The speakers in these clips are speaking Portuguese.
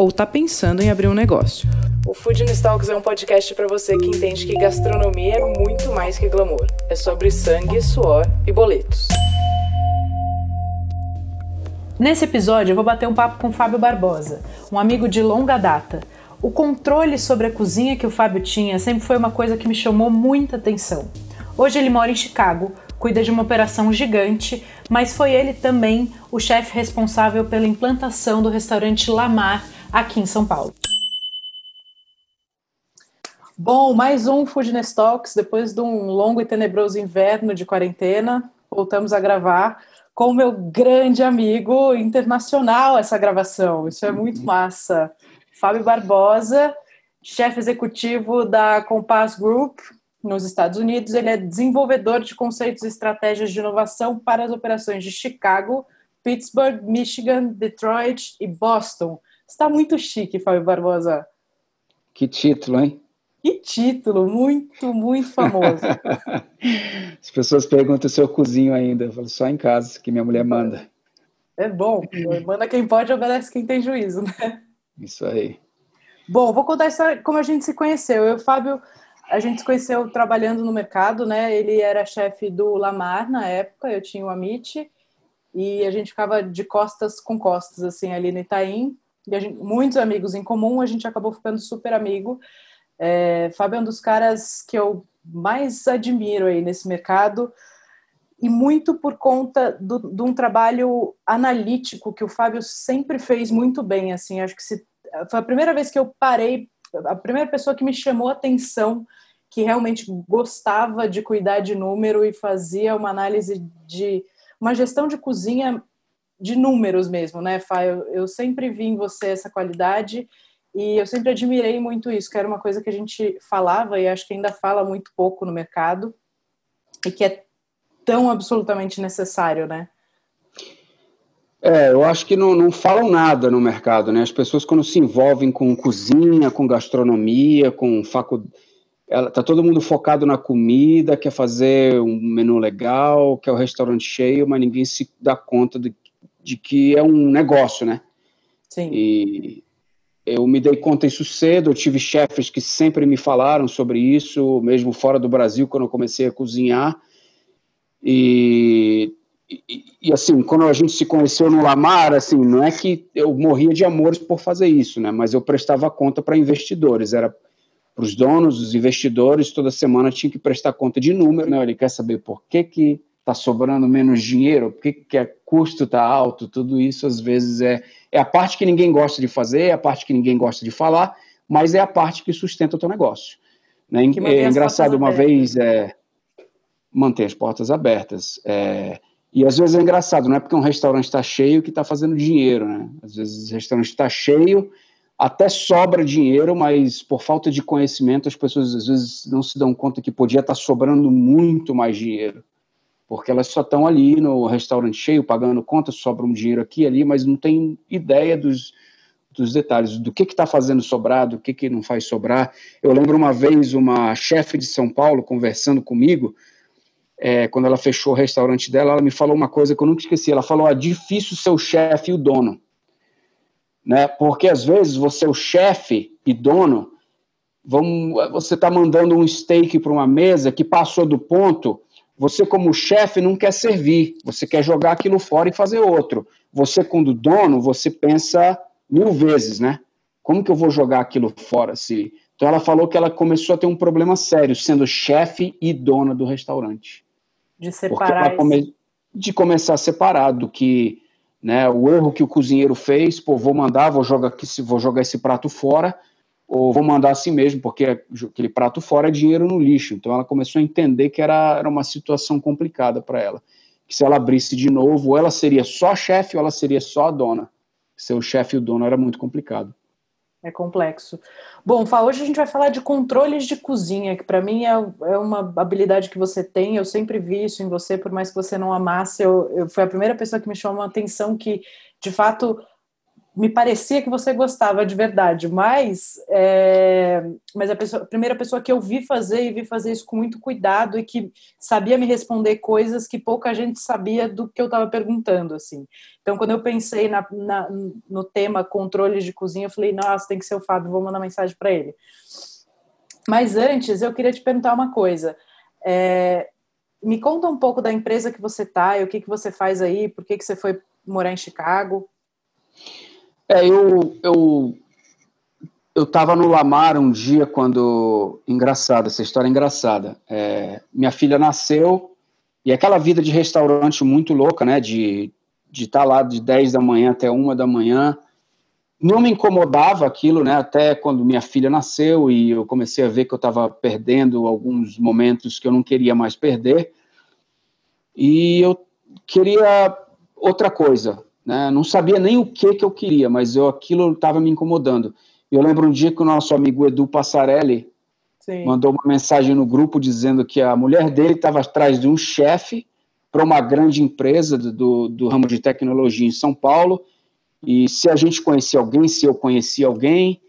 ou está pensando em abrir um negócio. O Food Talks é um podcast para você que entende que gastronomia é muito mais que glamour. É sobre sangue, suor e boletos. Nesse episódio, eu vou bater um papo com o Fábio Barbosa, um amigo de longa data. O controle sobre a cozinha que o Fábio tinha sempre foi uma coisa que me chamou muita atenção. Hoje ele mora em Chicago, cuida de uma operação gigante, mas foi ele também o chefe responsável pela implantação do restaurante Lamar aqui em São Paulo. Bom, mais um Foodness Talks, depois de um longo e tenebroso inverno de quarentena, voltamos a gravar com o meu grande amigo internacional essa gravação, isso é muito massa. Fábio Barbosa, chefe executivo da Compass Group, nos Estados Unidos. Ele é desenvolvedor de conceitos e estratégias de inovação para as operações de Chicago, Pittsburgh, Michigan, Detroit e Boston. Está muito chique, Fábio Barbosa. Que título, hein? Que título, muito, muito famoso. As pessoas perguntam se eu cozinho ainda. Eu falo só em casa, que minha mulher manda. É bom, manda quem pode, obedece quem tem juízo, né? Isso aí. Bom, vou contar a história como a gente se conheceu. Eu e o Fábio a gente se conheceu trabalhando no mercado, né? Ele era chefe do Lamar na época, eu tinha o Amit, e a gente ficava de costas com costas, assim, ali no Itaim. E gente, muitos amigos em comum, a gente acabou ficando super amigo. É, Fábio é um dos caras que eu mais admiro aí nesse mercado, e muito por conta do, de um trabalho analítico que o Fábio sempre fez muito bem, assim, acho que se, foi a primeira vez que eu parei a primeira pessoa que me chamou a atenção que realmente gostava de cuidar de número e fazia uma análise de uma gestão de cozinha de números mesmo, né, Fá? Eu, eu sempre vi em você essa qualidade e eu sempre admirei muito isso, que era uma coisa que a gente falava e acho que ainda fala muito pouco no mercado e que é tão absolutamente necessário, né? É, eu acho que não, não falam nada no mercado, né? As pessoas quando se envolvem com cozinha, com gastronomia, com faculdade, tá todo mundo focado na comida, quer fazer um menu legal, quer o restaurante cheio, mas ninguém se dá conta de, de que é um negócio, né? Sim. E eu me dei conta disso cedo, eu tive chefes que sempre me falaram sobre isso, mesmo fora do Brasil, quando eu comecei a cozinhar. E e, e, assim, quando a gente se conheceu no Lamar, assim, não é que eu morria de amores por fazer isso, né? Mas eu prestava conta para investidores, era para os donos, os investidores, toda semana tinha que prestar conta de número, né? Ele quer saber por que que está sobrando menos dinheiro, por que que o custo está alto, tudo isso às vezes é, é a parte que ninguém gosta de fazer, é a parte que ninguém gosta de falar, mas é a parte que sustenta o teu negócio. Né? É engraçado, uma abertas. vez, é, manter as portas abertas. É, e às vezes é engraçado, não é porque um restaurante está cheio que está fazendo dinheiro, né? Às vezes o restaurante está cheio, até sobra dinheiro, mas por falta de conhecimento as pessoas às vezes não se dão conta que podia estar tá sobrando muito mais dinheiro. Porque elas só estão ali no restaurante cheio, pagando conta, sobra um dinheiro aqui e ali, mas não tem ideia dos, dos detalhes, do que está fazendo sobrar, do que, que não faz sobrar. Eu lembro uma vez uma chefe de São Paulo conversando comigo, é, quando ela fechou o restaurante dela, ela me falou uma coisa que eu nunca esqueci. Ela falou: é difícil ser o chefe e o dono. Né? Porque às vezes você é o chefe e dono, vamos, você está mandando um steak para uma mesa que passou do ponto, você, como chefe, não quer servir, você quer jogar aquilo fora e fazer outro. Você, quando dono, você pensa mil vezes, né? Como que eu vou jogar aquilo fora? Se... Então ela falou que ela começou a ter um problema sério, sendo chefe e dona do restaurante. De separar. Come, de começar separado, que né, o erro que o cozinheiro fez, pô, vou mandar, vou jogar, aqui, vou jogar esse prato fora, ou vou mandar assim mesmo, porque aquele prato fora é dinheiro no lixo. Então ela começou a entender que era, era uma situação complicada para ela. Que se ela abrisse de novo, ou ela seria só chefe ou ela seria só a dona. Ser o chefe e o dono era muito complicado. É complexo. Bom, Fá, hoje a gente vai falar de controles de cozinha, que para mim é, é, uma habilidade que você tem. Eu sempre vi isso em você, por mais que você não amasse. Eu, eu a primeira pessoa que me chamou a atenção que, de fato, me parecia que você gostava de verdade, mas, é, mas a, pessoa, a, primeira pessoa que eu vi fazer e vi fazer isso com muito cuidado e que sabia me responder coisas que pouca gente sabia do que eu estava perguntando, assim. Então, quando eu pensei na, na, no tema controle de cozinha, eu falei, nossa, tem que ser o Fábio, vou mandar mensagem para ele. Mas antes, eu queria te perguntar uma coisa. É, me conta um pouco da empresa que você está e o que, que você faz aí, por que, que você foi morar em Chicago? É, eu eu eu estava no Lamar um dia quando engraçado essa história é engraçada. É, minha filha nasceu e aquela vida de restaurante muito louca, né? De de estar tá lá de 10 da manhã até uma da manhã. Não me incomodava aquilo, né? Até quando minha filha nasceu e eu comecei a ver que eu estava perdendo alguns momentos que eu não queria mais perder. E eu queria outra coisa, né? Não sabia nem o que, que eu queria, mas eu, aquilo estava me incomodando. Eu lembro um dia que o nosso amigo Edu Passarelli Sim. mandou uma mensagem no grupo dizendo que a mulher dele estava atrás de um chefe para uma grande empresa do, do ramo de tecnologia em São Paulo, e se a gente conhecia alguém, se eu conhecia alguém,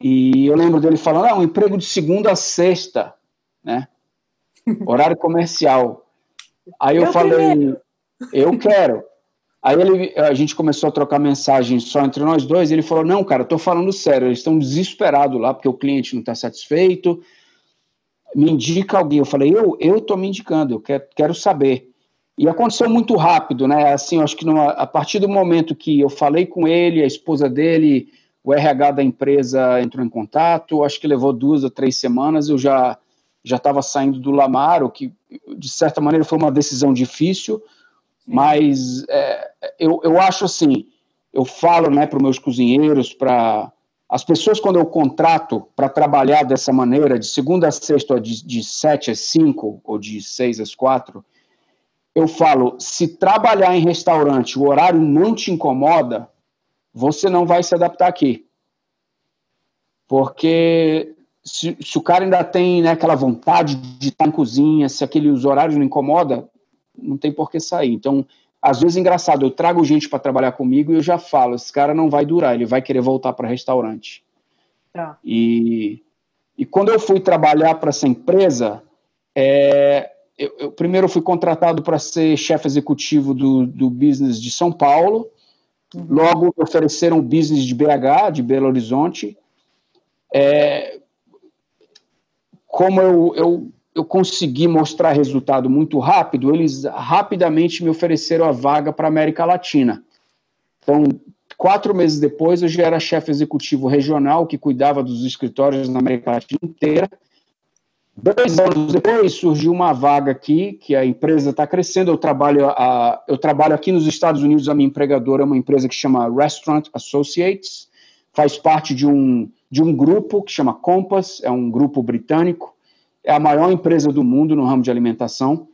e eu lembro dele falando, ah, um emprego de segunda a sexta, né? Horário comercial. Aí eu, eu falei, primeiro. eu quero. Aí ele, a gente começou a trocar mensagens só entre nós dois, ele falou: Não, cara, estou falando sério, eles estão desesperados lá porque o cliente não está satisfeito. Me indica alguém. Eu falei: Eu estou me indicando, eu quero, quero saber. E aconteceu muito rápido, né? Assim, acho que numa, a partir do momento que eu falei com ele, a esposa dele, o RH da empresa entrou em contato, acho que levou duas ou três semanas, eu já já estava saindo do Lamar, o que de certa maneira foi uma decisão difícil mas é, eu, eu acho assim, eu falo né, para os meus cozinheiros, para as pessoas quando eu contrato para trabalhar dessa maneira, de segunda a sexta, ou de, de sete às cinco, ou de seis às quatro, eu falo, se trabalhar em restaurante, o horário não te incomoda, você não vai se adaptar aqui. Porque se, se o cara ainda tem né, aquela vontade de estar em cozinha, se aqueles horários não incomoda, não tem por que sair. Então, às vezes, engraçado, eu trago gente para trabalhar comigo e eu já falo, esse cara não vai durar, ele vai querer voltar para restaurante. Tá. E, e quando eu fui trabalhar para essa empresa, é, eu, eu, primeiro fui contratado para ser chefe executivo do, do business de São Paulo, uhum. logo me ofereceram o business de BH, de Belo Horizonte. É, como eu, eu eu consegui mostrar resultado muito rápido, eles rapidamente me ofereceram a vaga para a América Latina. Então, quatro meses depois, eu já era chefe executivo regional que cuidava dos escritórios na América Latina inteira. Dois anos depois surgiu uma vaga aqui, que a empresa está crescendo. Eu trabalho, a, eu trabalho aqui nos Estados Unidos, a minha empregadora é uma empresa que chama Restaurant Associates, faz parte de um, de um grupo que chama Compass, é um grupo britânico é a maior empresa do mundo no ramo de alimentação.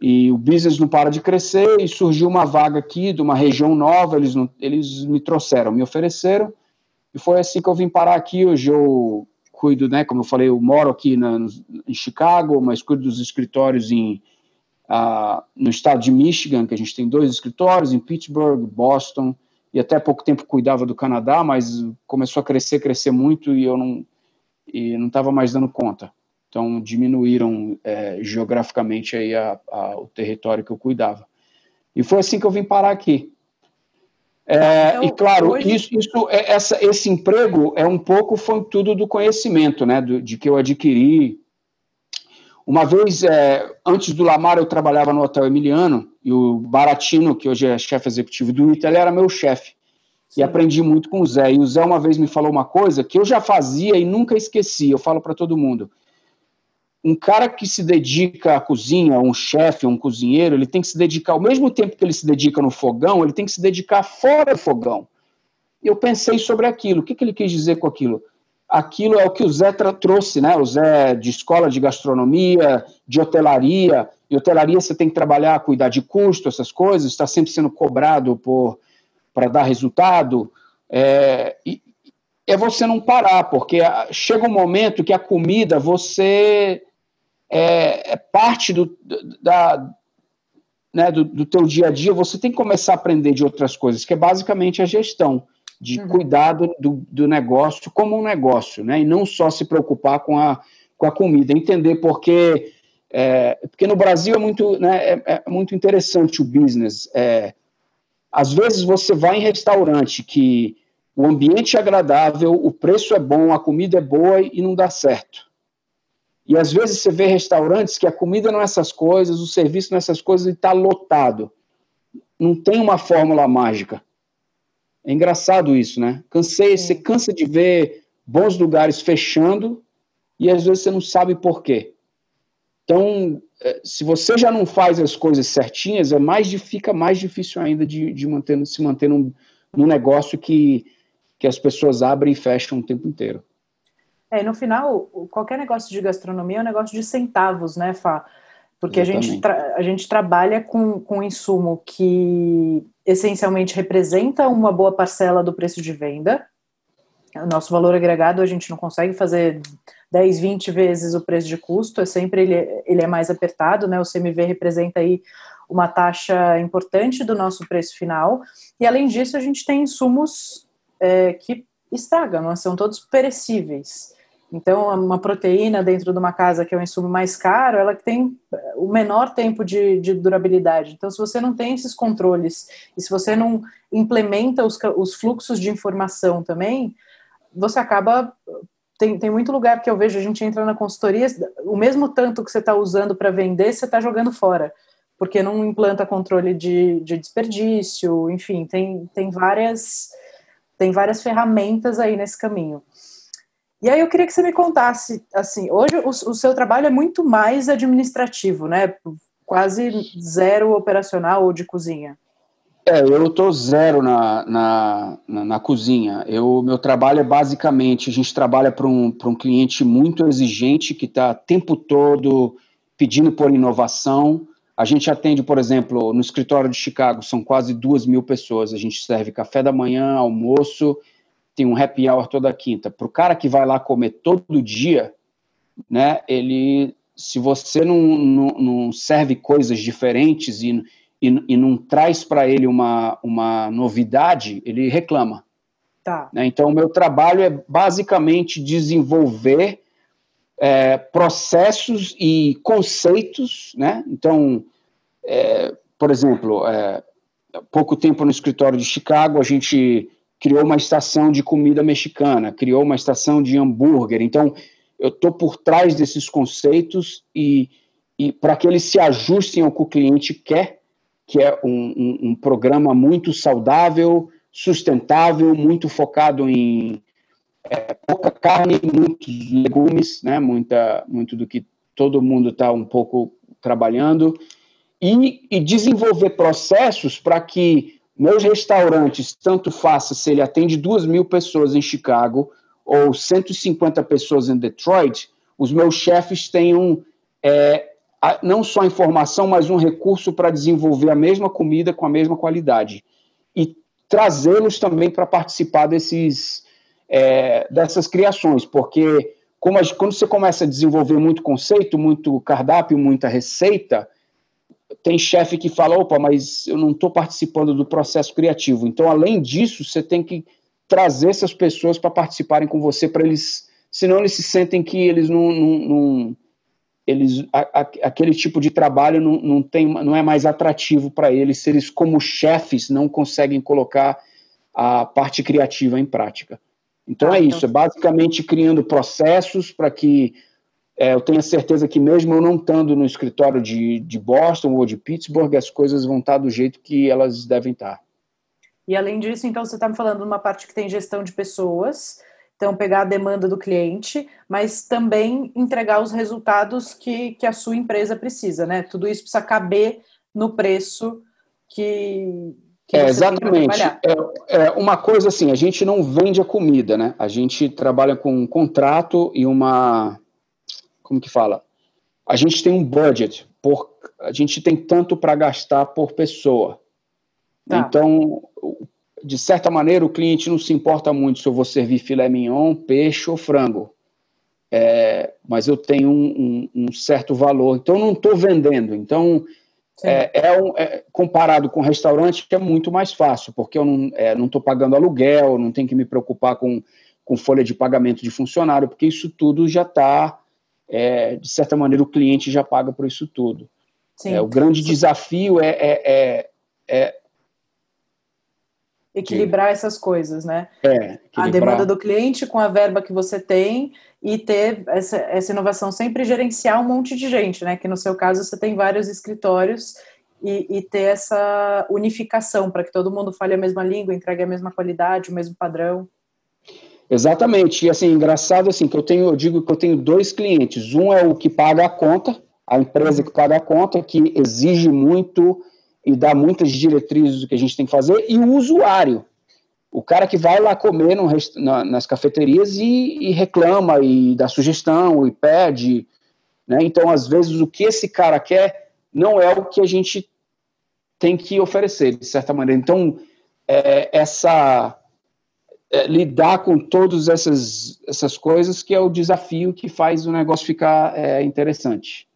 E o business não para de crescer e surgiu uma vaga aqui de uma região nova, eles, não, eles me trouxeram, me ofereceram. E foi assim que eu vim parar aqui, hoje eu cuido, né, como eu falei, eu moro aqui na, em Chicago, mas cuido dos escritórios em, uh, no estado de Michigan, que a gente tem dois escritórios, em Pittsburgh, Boston, e até pouco tempo cuidava do Canadá, mas começou a crescer, crescer muito e eu não estava mais dando conta. Então, diminuíram é, geograficamente aí a, a, o território que eu cuidava. E foi assim que eu vim parar aqui. É, então, e claro, hoje... isso, isso, é, essa, esse emprego é um pouco foi tudo do conhecimento, né, do, de que eu adquiri. Uma vez, é, antes do Lamar, eu trabalhava no Hotel Emiliano e o Baratino, que hoje é chefe executivo do ITA, ele era meu chefe. E aprendi muito com o Zé. E o Zé uma vez me falou uma coisa que eu já fazia e nunca esqueci. Eu falo para todo mundo um cara que se dedica à cozinha, um chefe, um cozinheiro, ele tem que se dedicar, ao mesmo tempo que ele se dedica no fogão, ele tem que se dedicar fora do fogão. Eu pensei sobre aquilo. O que, que ele quis dizer com aquilo? Aquilo é o que o Zé trouxe, né? O Zé de escola de gastronomia, de hotelaria. Em hotelaria você tem que trabalhar, cuidar de custo, essas coisas, está sempre sendo cobrado por para dar resultado. É, e, é você não parar, porque chega um momento que a comida você é, é parte do, da, né, do, do teu dia a dia, você tem que começar a aprender de outras coisas, que é basicamente a gestão, de uhum. cuidar do, do, negócio como um negócio, né, e não só se preocupar com a, com a comida, entender porque, é, porque no Brasil é muito, né, é, é muito interessante o business, é, às vezes você vai em restaurante que o ambiente é agradável, o preço é bom, a comida é boa e não dá certo. E às vezes você vê restaurantes que a comida não é essas coisas, o serviço não é essas coisas e está lotado. Não tem uma fórmula mágica. É engraçado isso, né? Cansei, você cansa de ver bons lugares fechando e às vezes você não sabe por quê. Então, é, se você já não faz as coisas certinhas, é mais fica mais difícil ainda de, de manter, se manter num, num negócio que que as pessoas abrem e fecham o tempo inteiro. É, no final, qualquer negócio de gastronomia é um negócio de centavos, né, Fá? Porque a gente, a gente trabalha com, com um insumo que essencialmente representa uma boa parcela do preço de venda. O nosso valor agregado a gente não consegue fazer 10, 20 vezes o preço de custo, é sempre ele, ele é mais apertado, né? O CMV representa aí uma taxa importante do nosso preço final. E além disso, a gente tem insumos é, que estragam, são todos perecíveis. Então, uma proteína dentro de uma casa que é um insumo mais caro, ela tem o menor tempo de, de, durabilidade. Então, se você não tem esses controles e se você não implementa os, os fluxos de informação também, você acaba. Tem, tem muito lugar que eu vejo, a gente entra na consultoria, o mesmo tanto que você está usando para vender, você está jogando fora, porque não implanta controle de, de desperdício, enfim, tem, tem várias tem várias ferramentas aí nesse caminho. E aí eu queria que você me contasse, assim, hoje o, o seu trabalho é muito mais administrativo, né? Quase zero operacional ou de cozinha. É, eu estou zero na, na, na, na, cozinha. Eu, meu trabalho é basicamente, a gente trabalha para um, um cliente muito exigente que está o tempo todo pedindo por inovação. A gente atende, por exemplo, no escritório de Chicago, são quase duas mil pessoas. A gente serve café da manhã, almoço, tem um happy hour toda quinta. Para o cara que vai lá comer todo dia, né, ele, se você não, não, não serve coisas diferentes e, e, e não traz para ele uma, uma novidade, ele reclama. Tá. Né? Então, o meu trabalho é basicamente desenvolver é, processos e conceitos, né? Então, é, por exemplo, é, pouco tempo no escritório de Chicago, a gente criou uma estação de comida mexicana, criou uma estação de hambúrguer. Então, eu estou por trás desses conceitos e, e para que eles se ajustem ao que o cliente quer, que é um, um, um programa muito saudável, sustentável, muito focado em é, pouca carne, muitos legumes, né, muita, muito do que todo mundo está um pouco trabalhando e, e desenvolver processos para que meus restaurantes, tanto faça se ele atende duas mil pessoas em Chicago ou 150 pessoas em Detroit, os meus chefes tenham é, não só informação, mas um recurso para desenvolver a mesma comida com a mesma qualidade. E trazê-los também para participar desses, é, dessas criações, porque como a, quando você começa a desenvolver muito conceito, muito cardápio, muita receita, tem chefe que fala, opa, mas eu não estou participando do processo criativo. Então, além disso, você tem que trazer essas pessoas para participarem com você, para eles, senão eles se sentem que eles não, não, não eles, a, a, aquele tipo de trabalho não, não, tem, não é mais atrativo para eles, se eles, como chefes, não conseguem colocar a parte criativa em prática. Então ah, é então isso, é basicamente criando processos para que é, eu tenho certeza que mesmo eu não estando no escritório de, de Boston ou de Pittsburgh, as coisas vão estar do jeito que elas devem estar. E além disso, então você está me falando de uma parte que tem gestão de pessoas, então pegar a demanda do cliente, mas também entregar os resultados que, que a sua empresa precisa, né? Tudo isso precisa caber no preço que, é, exatamente. É, é, uma coisa assim, a gente não vende a comida, né? A gente trabalha com um contrato e uma como que fala? A gente tem um budget, por, a gente tem tanto para gastar por pessoa. Tá. Então, de certa maneira, o cliente não se importa muito se eu vou servir filé mignon, peixe ou frango. É, mas eu tenho um, um, um, certo valor, então não estou vendendo. Então, é, é, um, é, comparado com restaurante, é muito mais fácil, porque eu não estou é, pagando aluguel, não tenho que me preocupar com, com folha de pagamento de funcionário, porque isso tudo já está, é, de certa maneira, o cliente já paga por isso tudo. É, o grande Sim. desafio é, é equilibrar Sim. essas coisas, né? É, a demanda do cliente com a verba que você tem e ter essa, essa inovação sempre gerenciar um monte de gente, né? Que no seu caso você tem vários escritórios e, e ter essa unificação para que todo mundo fale a mesma língua, entregue a mesma qualidade, o mesmo padrão. Exatamente. E assim, engraçado assim, que eu tenho, eu digo que eu tenho dois clientes. Um é o que paga a conta, a empresa que paga a conta, que exige muito e dá muitas diretrizes do que a gente tem que fazer, e o usuário, o cara que vai lá comer no, na, nas cafeterias e, e, reclama, e dá sugestão, e pede. Né? Então, às vezes, o que esse cara quer não é o que a gente tem que oferecer, de certa maneira. Então, é, essa é, lidar com todas essas, essas coisas que é o desafio que faz o negócio ficar é, interessante.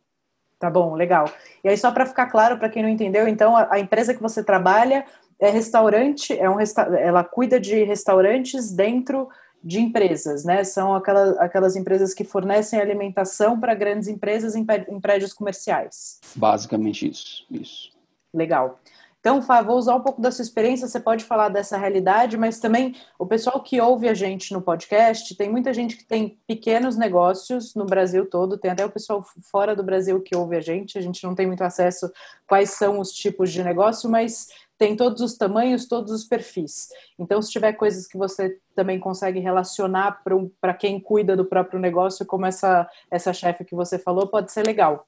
Tá bom, legal. E aí, só para ficar claro, para quem não entendeu, então, a, a, empresa que você trabalha é restaurante, é um resta ela cuida de restaurantes dentro de empresas, né? São aquelas, aquelas empresas que fornecem alimentação para grandes empresas em, em prédios comerciais. Basicamente isso, isso. Legal. Então, Fá, vou usar um pouco da sua experiência, você pode falar dessa realidade, mas também o pessoal que ouve a gente no podcast, tem muita gente que tem pequenos negócios no Brasil todo, tem até o pessoal fora do Brasil que ouve a gente, a gente não tem muito acesso quais são os tipos de negócio, mas tem todos os tamanhos, todos os perfis. Então, se tiver coisas que você também consegue relacionar para quem cuida do próprio negócio, como essa, essa chefe que você falou, pode ser legal.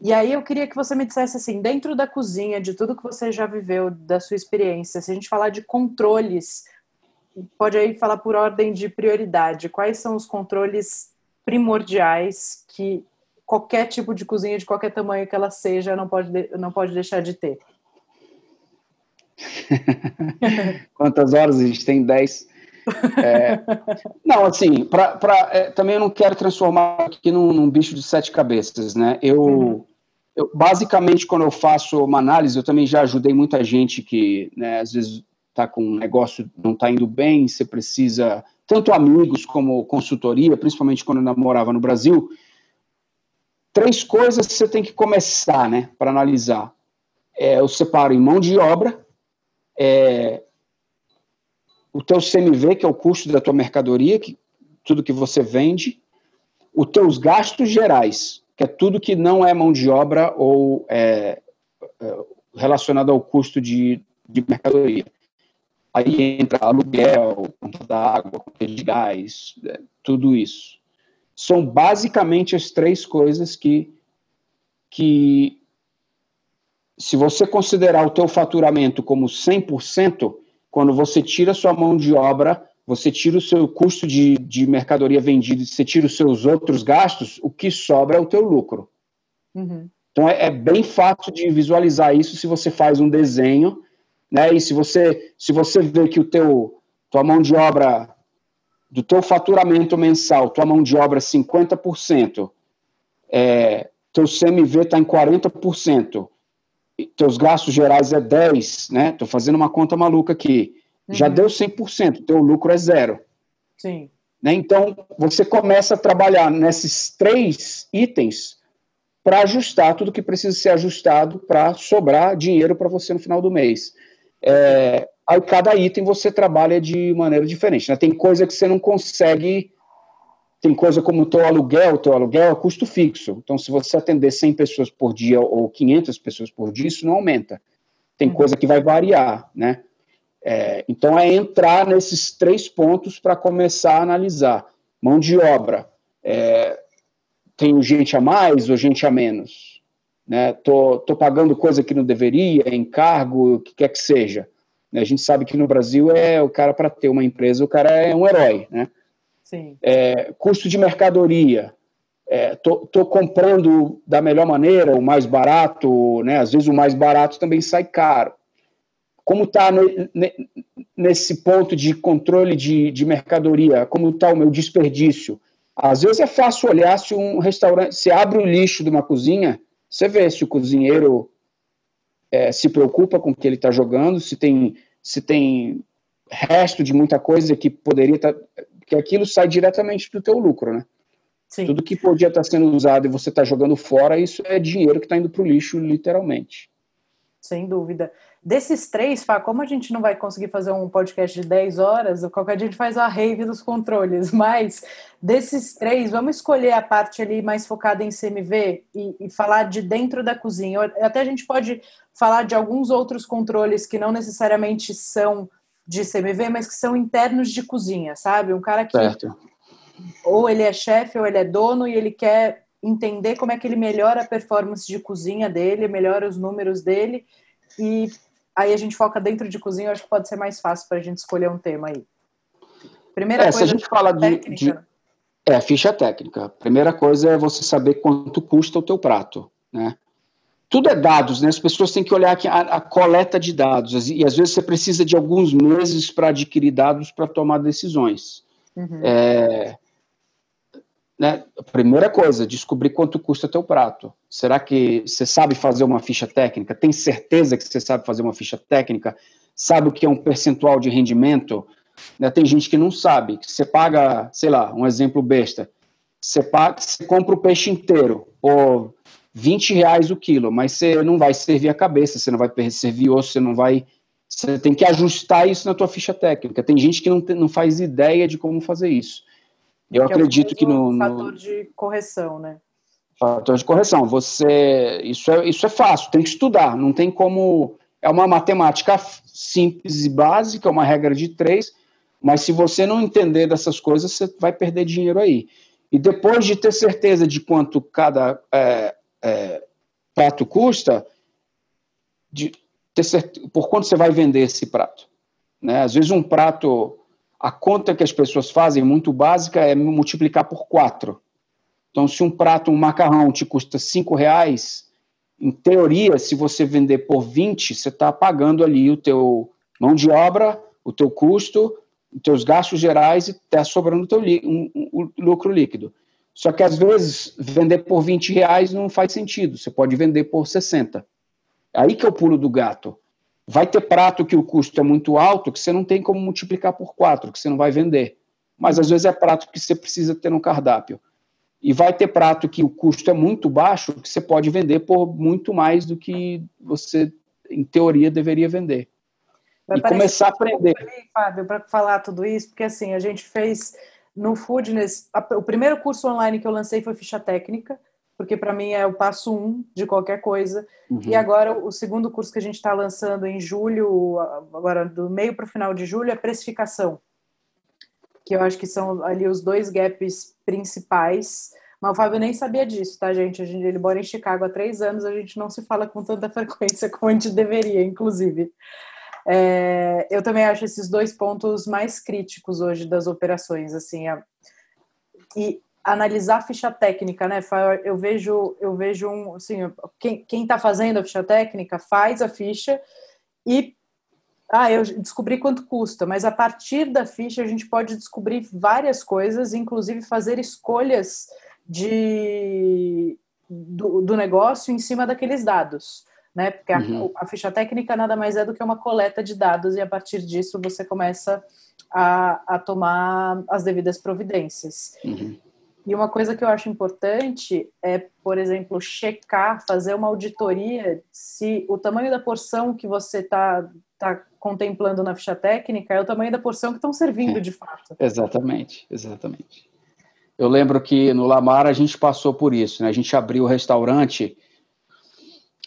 E aí eu queria que você me dissesse assim, dentro da cozinha, de tudo que você já viveu, da sua experiência, se a gente falar de controles, pode aí falar por ordem de prioridade, quais são os controles primordiais que qualquer tipo de cozinha, de qualquer tamanho que ela seja, não pode, não pode deixar de ter? Quantas horas? A gente tem 10. É, não, assim, pra, pra, é, também eu não quero transformar aqui num, num, bicho de sete cabeças, né? Eu, uhum. Eu, basicamente, quando eu faço uma análise, eu também já ajudei muita gente que, né, às vezes, está com um negócio não está indo bem, você precisa, tanto amigos como consultoria, principalmente quando eu namorava no Brasil. Três coisas você tem que começar, né, para analisar. É, eu separo em mão de obra, é, o teu CMV, que é o custo da tua mercadoria, que, tudo que você vende, os teus gastos gerais, que é tudo que não é mão de obra ou é, é, relacionado ao custo de, de mercadoria. Aí entra aluguel, conta da água, conta de gás, é, tudo isso. São basicamente as três coisas que, que se você considerar o teu faturamento como 100%, quando você tira sua mão de obra, você tira o seu custo de, de mercadoria vendida, você tira os seus outros gastos, o que sobra é o teu lucro. Uhum. Então é, é, bem fácil de visualizar isso se você faz um desenho, né? E se você se você vê que o teu tua mão de obra do teu faturamento mensal, tua mão de obra é 50%, é, teu CMV está em 40%, teus gastos gerais é 10, né? Estou fazendo uma conta maluca aqui. Uhum. Já deu 100%, teu lucro é zero. Sim. Né? Então, você começa a trabalhar nesses três itens para ajustar tudo que precisa ser ajustado para sobrar dinheiro para você no final do mês. É, aí, cada item você trabalha de maneira diferente. Né? Tem coisa que você não consegue tem coisa como o teu aluguel, o teu aluguel é custo fixo. Então, se você atender 100 pessoas por dia ou 500 pessoas por dia, isso não aumenta. Tem coisa que vai variar, né? É, então, é entrar nesses três pontos para começar a analisar. Mão de obra. É, tenho gente a mais ou gente a menos? Né? Tô, tô pagando coisa que não deveria, encargo, o que quer que seja. A gente sabe que no Brasil é o cara para ter uma empresa, o cara é um herói, né? É, custo de mercadoria. Estou é, comprando da melhor maneira, o mais barato, né? às vezes o mais barato também sai caro. Como está nesse ponto de controle de, de mercadoria, como está o meu desperdício. Às vezes é fácil olhar se um restaurante, se abre o lixo de uma cozinha, você vê se o cozinheiro é, se preocupa com o que ele está jogando, se tem, se tem resto de muita coisa que poderia estar. Tá, que aquilo sai diretamente do teu lucro, né? Sim. Tudo que podia estar tá sendo usado e você está jogando fora, isso é dinheiro que está indo para o lixo, literalmente. Sem dúvida. Desses três, Fá, como a gente não vai conseguir fazer um podcast de 10 horas, qualquer dia a gente faz a rave dos controles, mas desses três, vamos escolher a parte ali mais focada em CMV e, e falar de dentro da cozinha. Até a gente pode falar de alguns outros controles que não necessariamente são de CMV, mas que são internos de cozinha, sabe? Um cara que certo. ou ele é chefe ou ele é dono e ele quer entender como é que ele melhora a performance de cozinha dele, melhora os números dele e aí a gente foca dentro de cozinha, eu acho que pode ser mais fácil para a gente escolher um tema aí. Primeira é, coisa, se a gente fala de, de, é ficha técnica. Primeira coisa é você saber quanto custa o teu prato, né? Tudo é dados, né? As pessoas têm que olhar aqui a, a coleta de dados e às vezes você precisa de alguns meses para adquirir dados para tomar decisões. Uhum. É, né, primeira coisa, descobrir quanto custa teu prato. Será que você sabe fazer uma ficha técnica? Tem certeza que você sabe fazer uma ficha técnica? Sabe o que é um percentual de rendimento? Né, tem gente que não sabe. Que você paga, sei lá, um exemplo besta. Você, paga, você compra o peixe inteiro por 20 reais o quilo, mas você não vai servir a cabeça, você não vai servir osso, você não vai. Você tem que ajustar isso na tua ficha técnica. Tem gente que não, não faz ideia de como fazer isso. Eu que acredito é que no, no fator de correção, né? Fator de correção. Você, isso é, isso é fácil. Tem que estudar. Não tem como. É uma matemática simples e básica, uma regra de três. Mas se você não entender dessas coisas, você vai perder dinheiro aí. E depois de ter certeza de quanto cada é, é, prato custa, de ter certeza, por quanto você vai vender esse prato. Né? Às vezes um prato a conta que as pessoas fazem, muito básica, é multiplicar por quatro. Então, se um prato, um macarrão, te custa cinco reais, em teoria, se você vender por 20, você está pagando ali o teu mão de obra, o teu custo, os teus gastos gerais e está sobrando o teu um, um, lucro líquido. Só que às vezes vender por 20 reais não faz sentido. Você pode vender por 60. Aí que é o pulo do gato. Vai ter prato que o custo é muito alto, que você não tem como multiplicar por quatro, que você não vai vender. Mas às vezes é prato que você precisa ter no cardápio. E vai ter prato que o custo é muito baixo, que você pode vender por muito mais do que você, em teoria, deveria vender. Vai e começar a aprender. Ali, Fábio, para falar tudo isso, porque assim, a gente fez no Foodness, o primeiro curso online que eu lancei foi ficha técnica, porque para mim é o passo um de qualquer coisa. Uhum. E agora o segundo curso que a gente está lançando em julho, agora do meio para o final de julho, é precificação, que eu acho que são ali os dois gaps principais. Mas o Fábio nem sabia disso, tá, gente? A gente ele mora em Chicago há três anos, a gente não se fala com tanta frequência como a gente deveria, inclusive. É, eu também acho esses dois pontos mais críticos hoje das operações, assim, a, e analisar a ficha técnica, né? Eu vejo, eu vejo um, assim, quem está fazendo a ficha técnica faz a ficha e ah, eu descobri quanto custa, mas a partir da ficha a gente pode descobrir várias coisas, inclusive fazer escolhas de do, do negócio em cima daqueles dados, né? Porque uhum. a, a, ficha técnica nada mais é do que uma coleta de dados e a partir disso você começa a, a tomar as devidas providências. Uhum. E uma coisa que eu acho importante é, por exemplo, checar, fazer uma auditoria se o tamanho da porção que você está tá contemplando na ficha técnica é o tamanho da porção que estão servindo é, de fato. Exatamente, exatamente. Eu lembro que no Lamar a gente passou por isso, né? A gente abriu o restaurante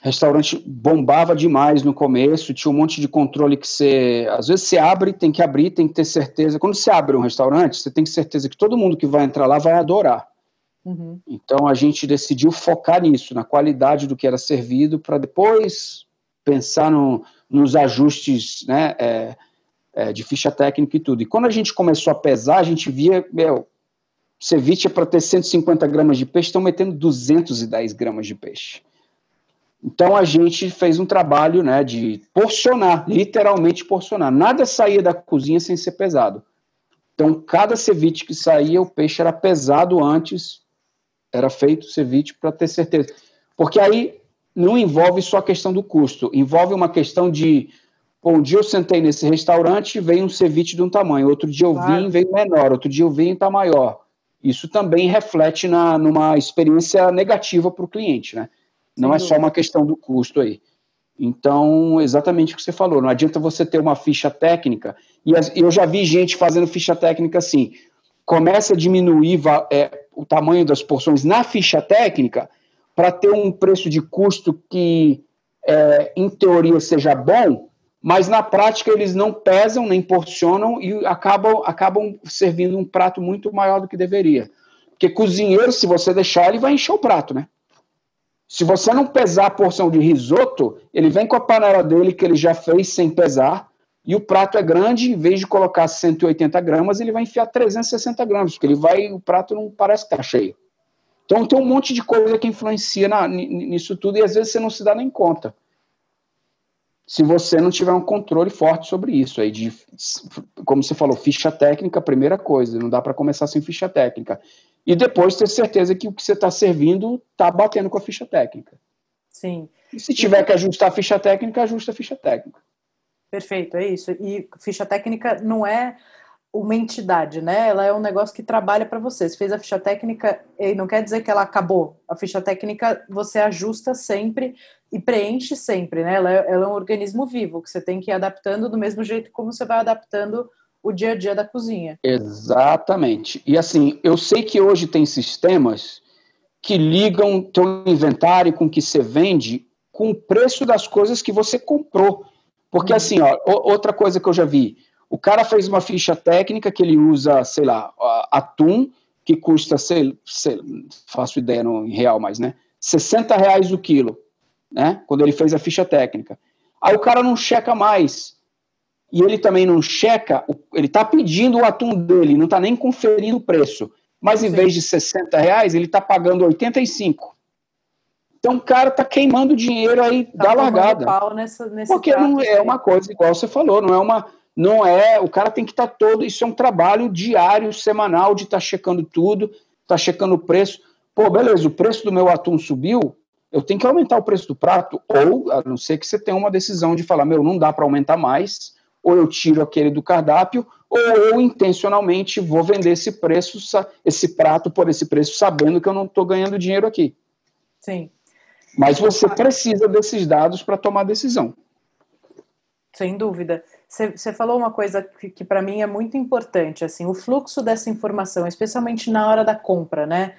restaurante bombava demais no começo, tinha um monte de controle que você. Às vezes você abre, tem que abrir, tem que ter certeza. Quando você abre um restaurante, você tem que ter certeza que todo mundo que vai entrar lá vai adorar. Uhum. Então a gente decidiu focar nisso, na qualidade do que era servido, para depois pensar no, nos ajustes né, é, é, de ficha técnica e tudo. E quando a gente começou a pesar, a gente via, meu, ceviche é para ter 150 gramas de peixe, estão metendo 210 gramas de peixe. Então a gente fez um trabalho né, de porcionar, literalmente porcionar. Nada saía da cozinha sem ser pesado. Então, cada ceviche que saía, o peixe era pesado antes, era feito ceviche para ter certeza. Porque aí não envolve só a questão do custo, envolve uma questão de. Bom, um dia eu sentei nesse restaurante e veio um ceviche de um tamanho, outro dia eu claro. vim veio menor, outro dia eu vim e está maior. Isso também reflete na, numa experiência negativa para o cliente, né? Não é só uma questão do custo aí. Então, exatamente o que você falou, não adianta você ter uma ficha técnica, e eu já vi gente fazendo ficha técnica assim, começa a diminuir é, o tamanho das porções na ficha técnica para ter um preço de custo que, é, em teoria, seja bom, mas na prática eles não pesam nem porcionam e acabam, acabam servindo um prato muito maior do que deveria. Porque cozinheiro, se você deixar, ele vai encher o prato, né? Se você não pesar a porção de risoto, ele vem com a panela dele que ele já fez sem pesar, e o prato é grande, em vez de colocar 180 gramas, ele vai enfiar 360 gramas, porque ele vai, o prato não parece que está cheio. Então tem um monte de coisa que influencia na, nisso tudo e às vezes você não se dá nem conta. Se você não tiver um controle forte sobre isso, aí de, como você falou, ficha técnica, primeira coisa, não dá para começar sem ficha técnica e depois ter certeza que o que você está servindo está batendo com a ficha técnica. Sim. E se tiver que ajustar a ficha técnica, ajusta a ficha técnica. Perfeito, é isso. E ficha técnica não é uma entidade, né? Ela é um negócio que trabalha para você. Você fez a ficha técnica e não quer dizer que ela acabou. A ficha técnica você ajusta sempre e preenche sempre, né? Ela é, ela é um organismo vivo que você tem que ir adaptando do mesmo jeito como você vai adaptando o dia a dia da cozinha. Exatamente. E assim, eu sei que hoje tem sistemas que ligam teu inventário com o que você vende com o preço das coisas que você comprou. Porque uhum. assim, ó, outra coisa que eu já vi, o cara fez uma ficha técnica que ele usa, sei lá, atum, que custa, sei, sei faço ideia no, em real, mas, né, 60 reais o quilo, né, quando ele fez a ficha técnica. Aí o cara não checa mais e ele também não checa, ele está pedindo o atum dele, não está nem conferindo o preço. Mas em Sim. vez de 60 reais, ele está pagando 85. Então o cara está queimando dinheiro aí tá da largada. Pau nessa, nesse Porque não é uma coisa igual você falou, não é uma. Não é. O cara tem que estar tá todo. Isso é um trabalho diário, semanal, de estar tá checando tudo, estar tá checando o preço. Pô, beleza, o preço do meu atum subiu, eu tenho que aumentar o preço do prato, ou a não ser que você tenha uma decisão de falar, meu, não dá para aumentar mais, ou eu tiro aquele do cardápio, ou eu intencionalmente vou vender esse preço, esse prato por esse preço, sabendo que eu não estou ganhando dinheiro aqui. Sim. Mas você precisa desses dados para tomar decisão. Sem dúvida. Você falou uma coisa que, que para mim é muito importante, assim, o fluxo dessa informação, especialmente na hora da compra, né?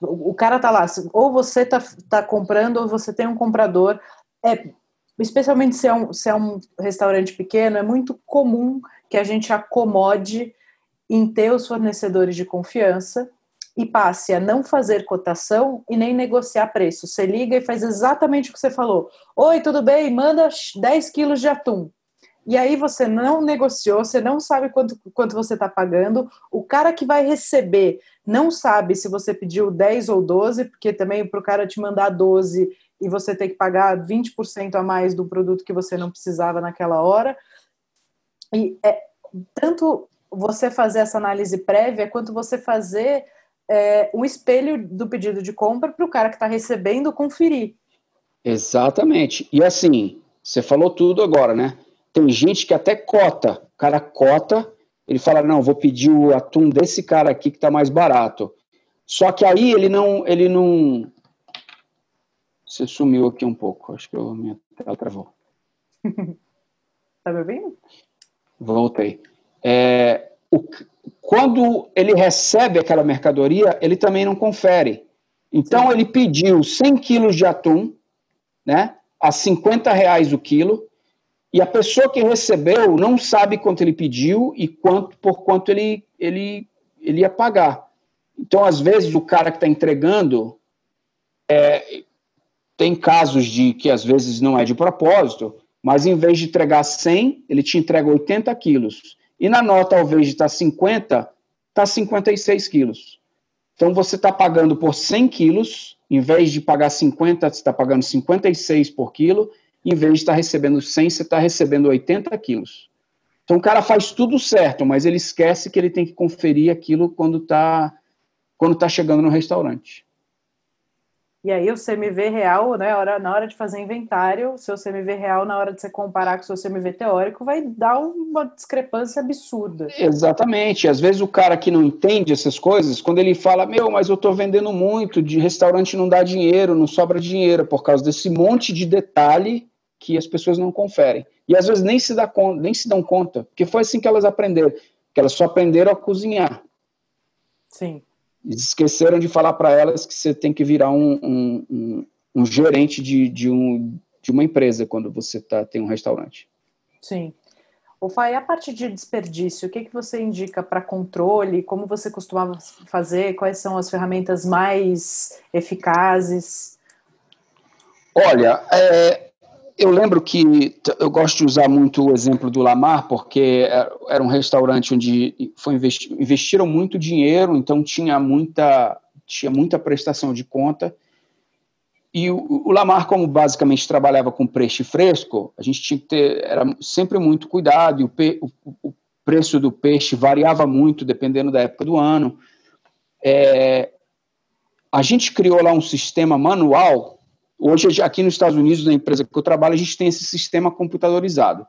O, o cara tá lá, ou você tá, tá comprando, ou você tem um comprador. É, especialmente se é, um, se é um restaurante pequeno, é muito comum que a gente acomode em ter os fornecedores de confiança e passe a não fazer cotação e nem negociar preço. Você liga e faz exatamente o que você falou. Oi, tudo bem? Manda 10 quilos de atum. E aí você não negociou, você não sabe quanto, quanto você está pagando. O cara que vai receber não sabe se você pediu 10 ou 12, porque também para o cara te mandar 12 e você ter que pagar 20% a mais do produto que você não precisava naquela hora. E é, tanto você fazer essa análise prévia, quanto você fazer é, um espelho do pedido de compra para o cara que está recebendo conferir. Exatamente. E assim, você falou tudo agora, né? Tem gente que até cota. O cara cota, ele fala, não, vou pedir o atum desse cara aqui que está mais barato. Só que aí ele não, ele não, você sumiu aqui um pouco. Acho que eu, minha tela travou. tá me ouvindo? Voltei. É, o, quando ele recebe aquela mercadoria, ele também não confere. Então, Sim. ele pediu 100 quilos de atum, né, a 50 reais o quilo, e a pessoa que recebeu não sabe quanto ele pediu e quanto por quanto ele, ele, ele ia pagar. Então, às vezes, o cara que está entregando, é, tem casos de que às vezes não é de propósito, mas em vez de entregar 100, ele te entrega 80 quilos. E na nota, ao invés de estar 50, está 56 quilos. Então você está pagando por 100 quilos em vez de pagar 50, você está pagando 56 por quilo, em vez de estar tá recebendo 100, você está recebendo 80 quilos. Então o cara faz tudo certo, mas ele esquece que ele tem que conferir aquilo quando está quando tá chegando no restaurante. E aí o CMV real, né, na hora de fazer inventário, o seu CMV real, na hora de você comparar com o seu CMV teórico, vai dar uma discrepância absurda. Exatamente. Às vezes o cara que não entende essas coisas, quando ele fala, meu, mas eu estou vendendo muito, de restaurante não dá dinheiro, não sobra dinheiro, por causa desse monte de detalhe que as pessoas não conferem. E às vezes nem se, dá conta, nem se dão conta, porque foi assim que elas aprenderam, que elas só aprenderam a cozinhar. Sim. Esqueceram de falar para elas que você tem que virar um, um, um, um gerente de, de, um, de uma empresa quando você tá, tem um restaurante. Sim. O Fai, a parte de desperdício, o que, que você indica para controle? Como você costumava fazer? Quais são as ferramentas mais eficazes? Olha, é, eu lembro que eu gosto de usar muito o exemplo do Lamar, porque era um restaurante onde foi investi investiram muito dinheiro, então tinha muita, tinha muita prestação de conta. E o, o Lamar, como basicamente trabalhava com peixe fresco, a gente tinha que ter era sempre muito cuidado, e o, pe, o, o preço do peixe variava muito dependendo da época do ano. É, a gente criou lá um sistema manual Hoje, aqui nos Estados Unidos, na empresa que eu trabalho, a gente tem esse sistema computadorizado.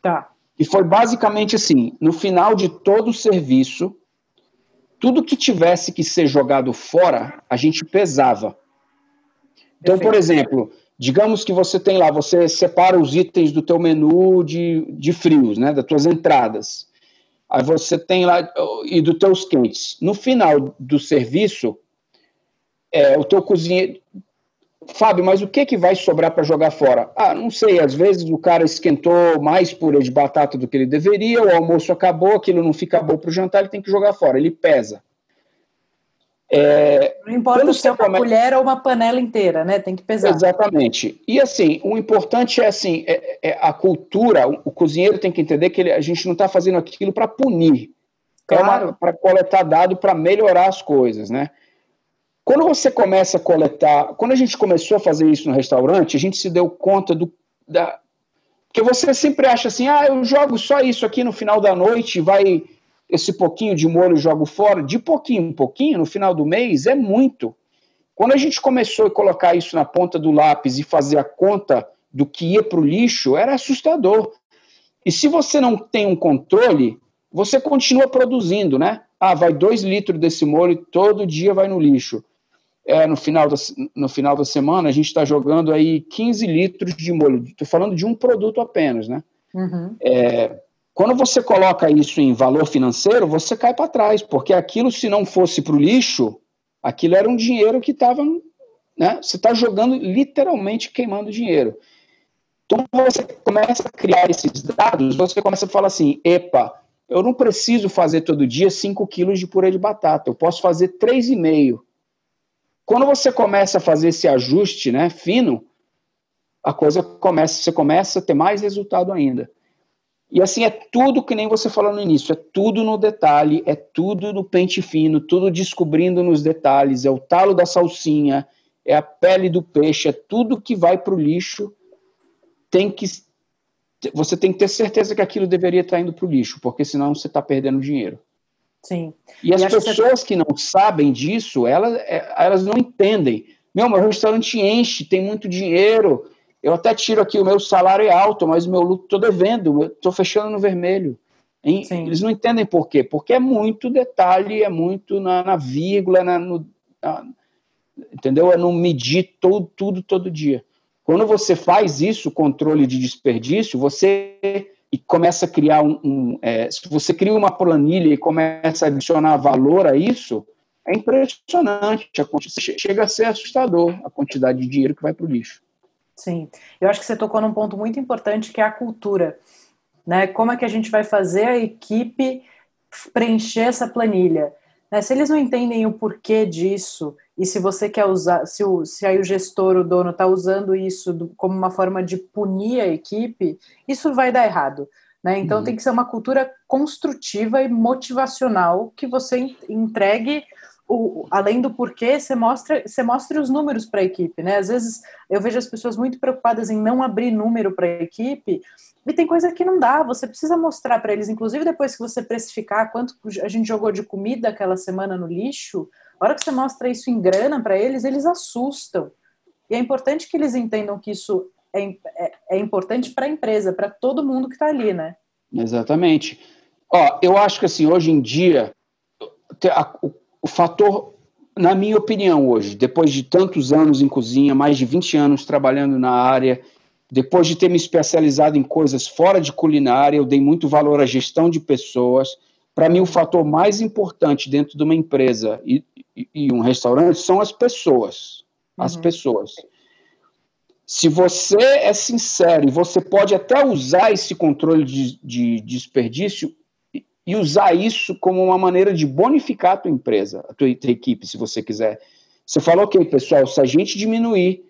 Tá. E foi basicamente assim: no final de todo o serviço, tudo que tivesse que ser jogado fora, a gente pesava. Então, por exemplo, digamos que você tem lá, você separa os itens do teu menu de, de frios, né, das tuas entradas. Aí você tem lá, e dos teus quentes. No final do serviço, é, o teu cozinheiro, Fábio, mas o que, que vai sobrar para jogar fora? Ah, não sei, às vezes o cara esquentou mais purê de batata do que ele deveria, o almoço acabou, aquilo não fica bom para o jantar, ele tem que jogar fora, ele pesa. É, não importa se é uma come... colher ou uma panela inteira, né? Tem que pesar. Exatamente. E assim, o importante é assim, é, é a cultura, o, o, cozinheiro tem que entender que ele, a gente não está fazendo aquilo para punir, é claro. é para coletar dado para melhorar as coisas, né? Quando você começa a coletar, quando a gente começou a fazer isso no restaurante, a gente se deu conta do da porque você sempre acha assim, ah, eu jogo só isso aqui no final da noite, vai esse pouquinho de molho jogo fora, de pouquinho em pouquinho, no final do mês, é muito. Quando a gente começou a colocar isso na ponta do lápis e fazer a conta do que ia para o lixo, era assustador. E se você não tem um controle, você continua produzindo, né? Ah, vai dois litros desse molho, todo dia vai no lixo é, no, final da, no final da semana, a gente está jogando aí 15 litros de molho. Estou falando de um produto apenas, né? Uhum. É, quando você coloca isso em valor financeiro, você cai para trás, porque aquilo, se não fosse para o lixo, aquilo era um dinheiro que estava. Né? Você está jogando literalmente queimando dinheiro. Então, você começa a criar esses dados, você começa a falar assim: epa, eu não preciso fazer todo dia 5 quilos de purê de batata, eu posso fazer 3,5 quando você começa a fazer esse ajuste né, fino, a coisa começa, você começa a ter mais resultado ainda. E assim é tudo que nem você falou no início, é tudo no detalhe, é tudo no pente fino, tudo descobrindo nos detalhes, é o talo da salsinha, é a pele do peixe, é tudo que vai para o lixo. Tem que você tem que ter certeza que aquilo deveria estar indo para o lixo, porque senão você está perdendo dinheiro. Sim. E, e as pessoas que... que... não sabem disso, elas, é, elas não entendem. Meu, meu restaurante enche, tem muito dinheiro. Eu até tiro aqui, o meu salário é alto, mas o meu lucro estou devendo, estou fechando no vermelho. Eles não entendem por quê. Porque é muito detalhe, é muito na, na vírgula, na, no, na, entendeu? É não medir todo, tudo todo dia. Quando você faz isso, controle de desperdício, você e começa a criar um. um é, se você cria uma planilha e começa a adicionar valor a isso, é impressionante. chega a ser assustador a quantidade de dinheiro que vai para o lixo. Sim, eu acho que você tocou num ponto muito importante que é a cultura. Né? Como é que a gente vai fazer a equipe preencher essa planilha? Né? Se eles não entendem o porquê disso, e se você quer usar, se, o, se aí o gestor, o dono, está usando isso do, como uma forma de punir a equipe, isso vai dar errado. Né? Então uhum. tem que ser uma cultura construtiva e motivacional que você entregue o, além do porquê, você mostra, você mostra os números para a equipe, né? Às vezes eu vejo as pessoas muito preocupadas em não abrir número para a equipe, e tem coisa que não dá, você precisa mostrar para eles, inclusive depois que você precificar quanto a gente jogou de comida aquela semana no lixo, a hora que você mostra isso em grana para eles, eles assustam. E é importante que eles entendam que isso é, é, é importante para a empresa, para todo mundo que está ali, né? Exatamente. Ó, eu acho que assim, hoje em dia, o fator, na minha opinião, hoje, depois de tantos anos em cozinha, mais de 20 anos trabalhando na área, depois de ter me especializado em coisas fora de culinária, eu dei muito valor à gestão de pessoas. Para mim, o fator mais importante dentro de uma empresa e, e, e um restaurante são as pessoas. As uhum. pessoas. Se você é sincero e você pode até usar esse controle de, de desperdício e usar isso como uma maneira de bonificar a tua empresa, a tua, tua equipe, se você quiser. Você fala, ok, pessoal, se a gente diminuir,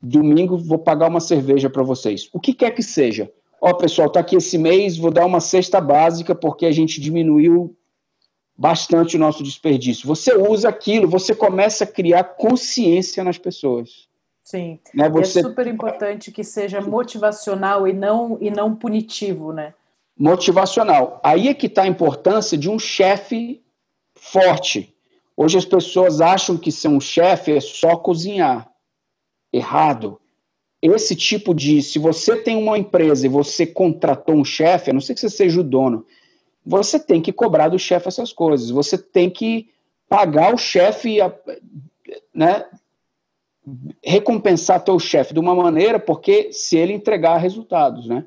domingo vou pagar uma cerveja para vocês. O que quer que seja. Ó, pessoal, tá aqui esse mês, vou dar uma cesta básica porque a gente diminuiu bastante o nosso desperdício. Você usa aquilo, você começa a criar consciência nas pessoas. Sim. Né? Você... É super importante que seja motivacional e não, e não punitivo, né? Motivacional. Aí é que está a importância de um chefe forte. Hoje as pessoas acham que ser um chefe é só cozinhar. Errado. Esse tipo de. Se você tem uma empresa e você contratou um chefe, a não ser que você seja o dono, você tem que cobrar do chefe essas coisas. Você tem que pagar o chefe, né, recompensar teu chefe de uma maneira, porque se ele entregar resultados, né?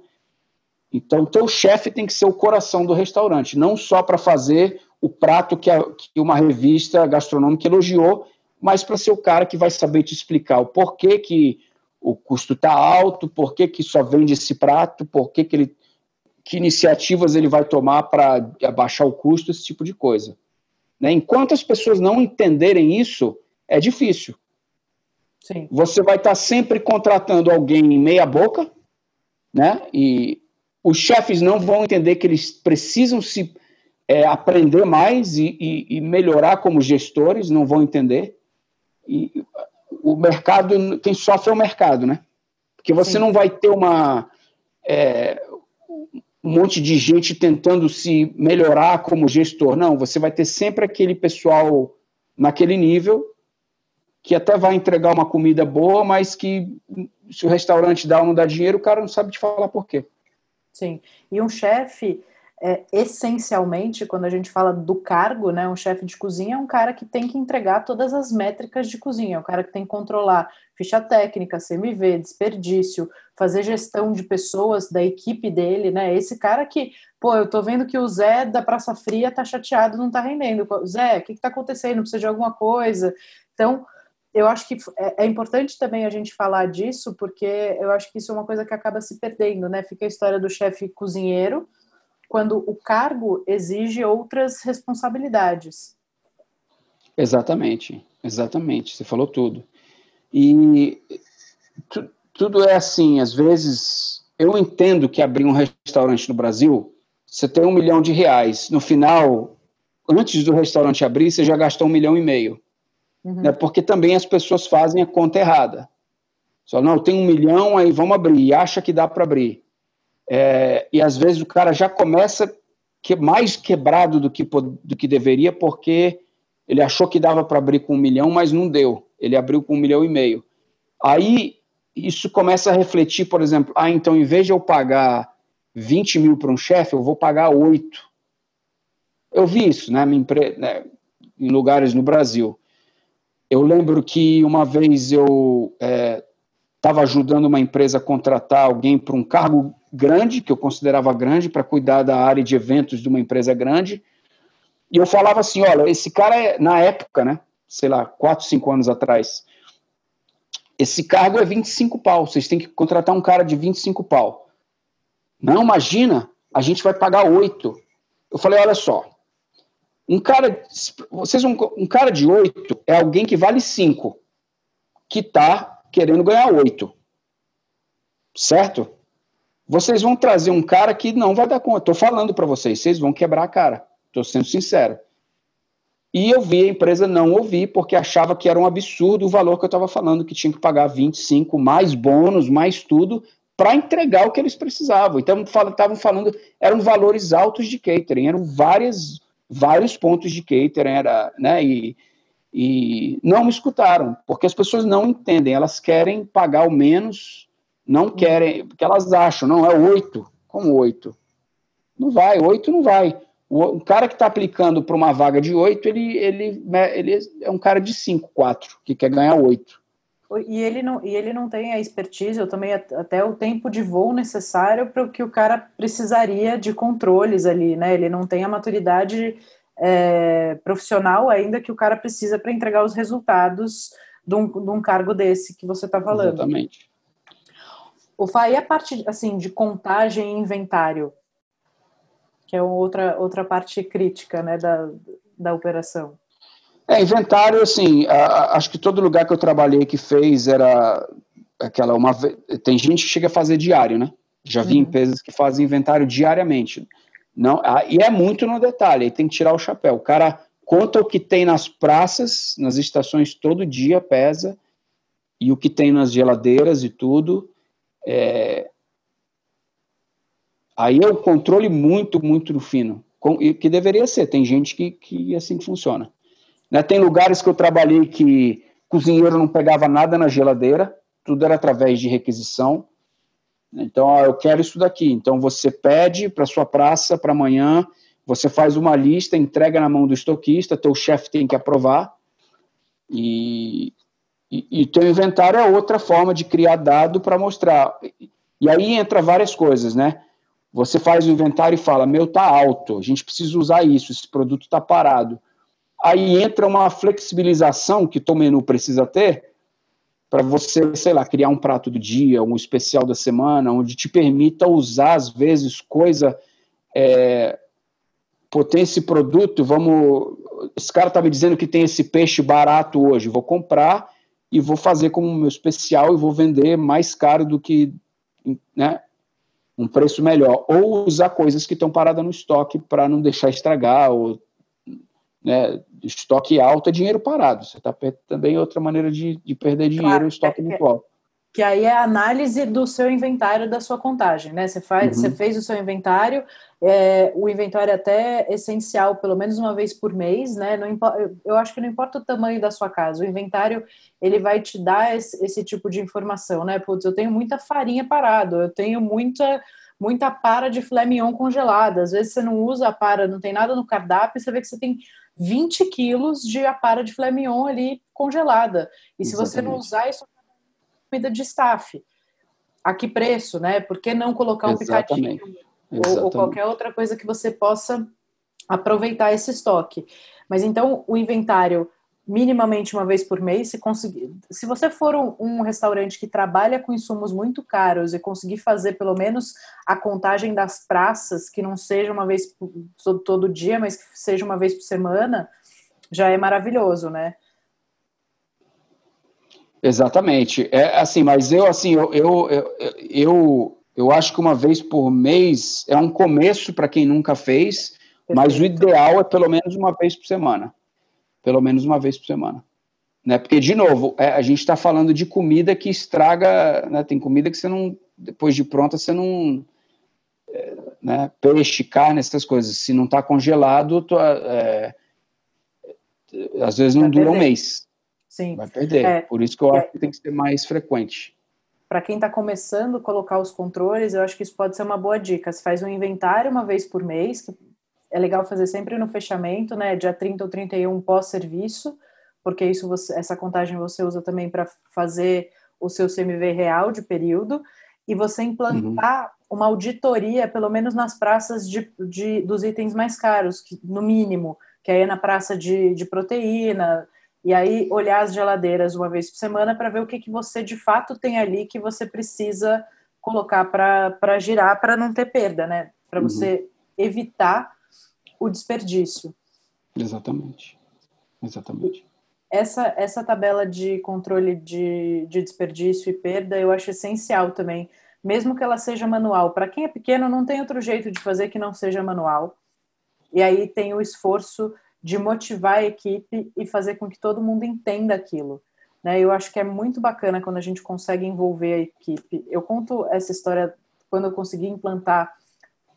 Então, teu chefe tem que ser o coração do restaurante, não só para fazer o prato que, a, que, uma revista gastronômica elogiou, mas para ser o cara que vai saber te explicar o porquê que o custo está alto, por que, só vende esse prato, por que, ele, que iniciativas ele vai tomar para abaixar o custo, esse tipo de coisa. Né? Enquanto as pessoas não entenderem isso, é difícil. Sim. Você vai estar sempre contratando alguém em meia boca, né? E os chefes não vão entender que eles precisam se é, aprender mais e, e, e, melhorar como gestores, não vão entender. E o mercado, quem sofre é o mercado, né? Porque você Sim. não vai ter uma é, um monte de gente tentando se melhorar como gestor. Não, você vai ter sempre aquele pessoal naquele nível que até vai entregar uma comida boa, mas que se o restaurante dá ou não dá dinheiro, o cara não sabe te falar por quê. Sim. E um chefe, é, essencialmente, quando a gente fala do cargo, né, um chefe de cozinha é um cara que tem que entregar todas as métricas de cozinha, é um cara que tem que controlar ficha técnica, CMV, desperdício, fazer gestão de pessoas da equipe dele, né? Esse cara que, pô, eu tô vendo que o Zé da Praça Fria tá chateado, não tá rendendo. Zé, o que, que tá acontecendo? Precisa de alguma coisa? Então, eu acho que é, é, importante também a gente falar disso, porque eu acho que isso é uma coisa que acaba se perdendo, né? Fica a história do chefe cozinheiro, quando o cargo exige outras responsabilidades. Exatamente, exatamente, você falou tudo. E tu, tudo é assim, às vezes, eu entendo que abrir um restaurante no Brasil, você tem um milhão de reais, no final, antes do restaurante abrir, você já gastou um milhão e meio Uhum. Né, porque também as pessoas fazem a conta errada. Só, não, tem um milhão, aí vamos abrir, e acha que dá para abrir. É, e às vezes o cara já começa que, mais quebrado do que, do que deveria, porque ele achou que dava para abrir com um milhão, mas não deu. Ele abriu com um milhão e meio. Aí isso começa a refletir, por exemplo, ah, então em vez de eu pagar 20 mil para um chefe, eu vou pagar 8. Eu vi isso né, né, em lugares no Brasil. Eu lembro que uma vez eu estava é, ajudando uma empresa a contratar alguém para um cargo grande, que eu considerava grande, para cuidar da área de eventos de uma empresa grande. E eu falava assim: olha, esse cara é, na época, né? Sei lá, 4, 5 anos atrás, esse cargo é 25 pau, vocês têm que contratar um cara de 25 pau. Não, imagina, a gente vai pagar 8. Eu falei: olha só, um cara, vocês um, um cara de 8 é alguém que vale 5, que está querendo ganhar 8. Certo? Vocês vão trazer um cara que não vai dar conta. Estou falando para vocês, vocês vão quebrar a cara. Estou sendo sincero. E eu vi a empresa não ouvir, porque achava que era um absurdo o valor que eu estava falando, que tinha que pagar 25, mais bônus, mais tudo, para entregar o que eles precisavam. Então, estavam falando, eram valores altos de catering, eram várias, vários pontos de catering, era, né, e, e não me escutaram, porque as pessoas não entendem, elas querem pagar o menos, não querem, porque elas acham, não, é oito, como oito? Não vai, oito não vai. O, cara que está aplicando para uma vaga de oito, ele, ele, ele é um cara de cinco, quatro, que quer ganhar oito. E ele, não, e ele não tem a expertise, ou também até o tempo de voo necessário para o que o cara precisaria de controles ali, né? Ele não tem a maturidade é, profissional ainda que o cara precisa para entregar os resultados de um, de um cargo desse que você está falando. Exatamente. O FA, e a parte assim, de contagem e inventário? que é outra, outra parte crítica né, da, da operação. É, inventário, assim, a, acho que todo lugar que eu trabalhei que fez era aquela uma tem gente que chega a fazer diário, né? Já vi uhum. empresas que fazem inventário diariamente. Não, e é muito no detalhe, aí tem que tirar o chapéu. O cara conta o que tem nas praças, nas estações todo dia, pesa, e o que tem nas geladeiras e tudo. É, Aí é o controle muito, muito fino, que deveria ser. Tem gente que, que assim funciona. Né? Tem lugares que eu trabalhei que cozinheiro não pegava nada na geladeira, tudo era através de requisição. Então, ó, eu quero isso daqui. Então, você pede para sua praça para amanhã, você faz uma lista, entrega na mão do estoquista, teu chefe tem que aprovar. E, e, e teu inventário é outra forma de criar dado para mostrar. E aí entra várias coisas, né? Você faz o inventário e fala: meu, tá alto, a gente precisa usar isso, esse produto está parado. Aí entra uma flexibilização que o menu precisa ter para você, sei lá, criar um prato do dia, um especial da semana, onde te permita usar, às vezes, coisa. É, pô, tem esse produto, vamos. Esse cara tá me dizendo que tem esse peixe barato hoje, vou comprar e vou fazer como meu especial e vou vender mais caro do que. Né? um preço melhor, ou usar coisas que estão paradas no estoque para não deixar estragar, ou né, estoque alto é dinheiro parado. Você está também outra maneira de, de perder dinheiro claro, estoque é, muito alto. Que aí é a análise do seu inventário da sua contagem, né? Você, faz, uhum. você fez o seu inventário, é, o inventário é até essencial, pelo menos uma vez por mês, né? Não eu acho que não importa o tamanho da sua casa, o inventário ele vai te dar esse, esse tipo de informação, né? Putz, eu tenho muita farinha parado, eu tenho muita muita para de filé mignon congelada. Às vezes você não usa a para, não tem nada no cardápio, você vê que você tem 20 quilos de a para de filé mignon ali congelada. E se Exatamente. você não usar isso, é comida de staff. A que preço, né? Por que não colocar um Exatamente. picadinho? Ou, ou qualquer outra coisa que você possa aproveitar esse estoque. Mas então o inventário minimamente uma vez por mês, se conseguir, se você for um, um, restaurante que trabalha com insumos muito caros e conseguir fazer pelo menos a contagem das praças, que não seja uma vez todo, todo dia, mas que seja uma vez por semana, já é maravilhoso, né? Exatamente. É assim, mas eu assim, eu, eu, eu, eu, eu acho que uma vez por mês é um começo para quem nunca fez, Perfeito. mas o ideal é pelo menos uma vez por semana pelo menos uma vez por semana. Né? Porque, de novo, é, a gente está falando de comida que estraga, né? tem comida que você não, depois de pronta, você não. É, né? Peixe, carne, essas coisas. Se não está congelado, tu, é, às vezes não Vai dura perder. um mês. Sim. Vai perder. É, Por isso que eu é. acho que tem que ser mais frequente. Para quem está começando a colocar os controles, eu acho que isso pode ser uma boa dica. Você faz um inventário uma vez por mês, que é legal fazer sempre no fechamento, né? Dia 30 ou 31 pós-serviço, porque isso você, essa contagem você usa também para fazer o seu CMV real de período e você implantar uhum. uma auditoria, pelo menos nas praças de, de, dos itens mais caros, que, no mínimo, que aí é na praça de, de proteína, e aí olhar as geladeiras uma vez por semana para ver o que, que você de fato tem ali que você precisa colocar para girar para não ter perda, né? Para uhum. você evitar o desperdício. Exatamente. Exatamente. Essa, essa tabela de controle de, de desperdício e perda eu acho essencial também, mesmo que ela seja manual. Para quem é pequeno, não tem outro jeito de fazer que não seja manual. E aí tem o esforço de motivar a equipe e fazer com que todo mundo entenda aquilo. Né? Eu acho que é muito bacana quando a gente consegue envolver a equipe. Eu conto essa história quando eu consegui implantar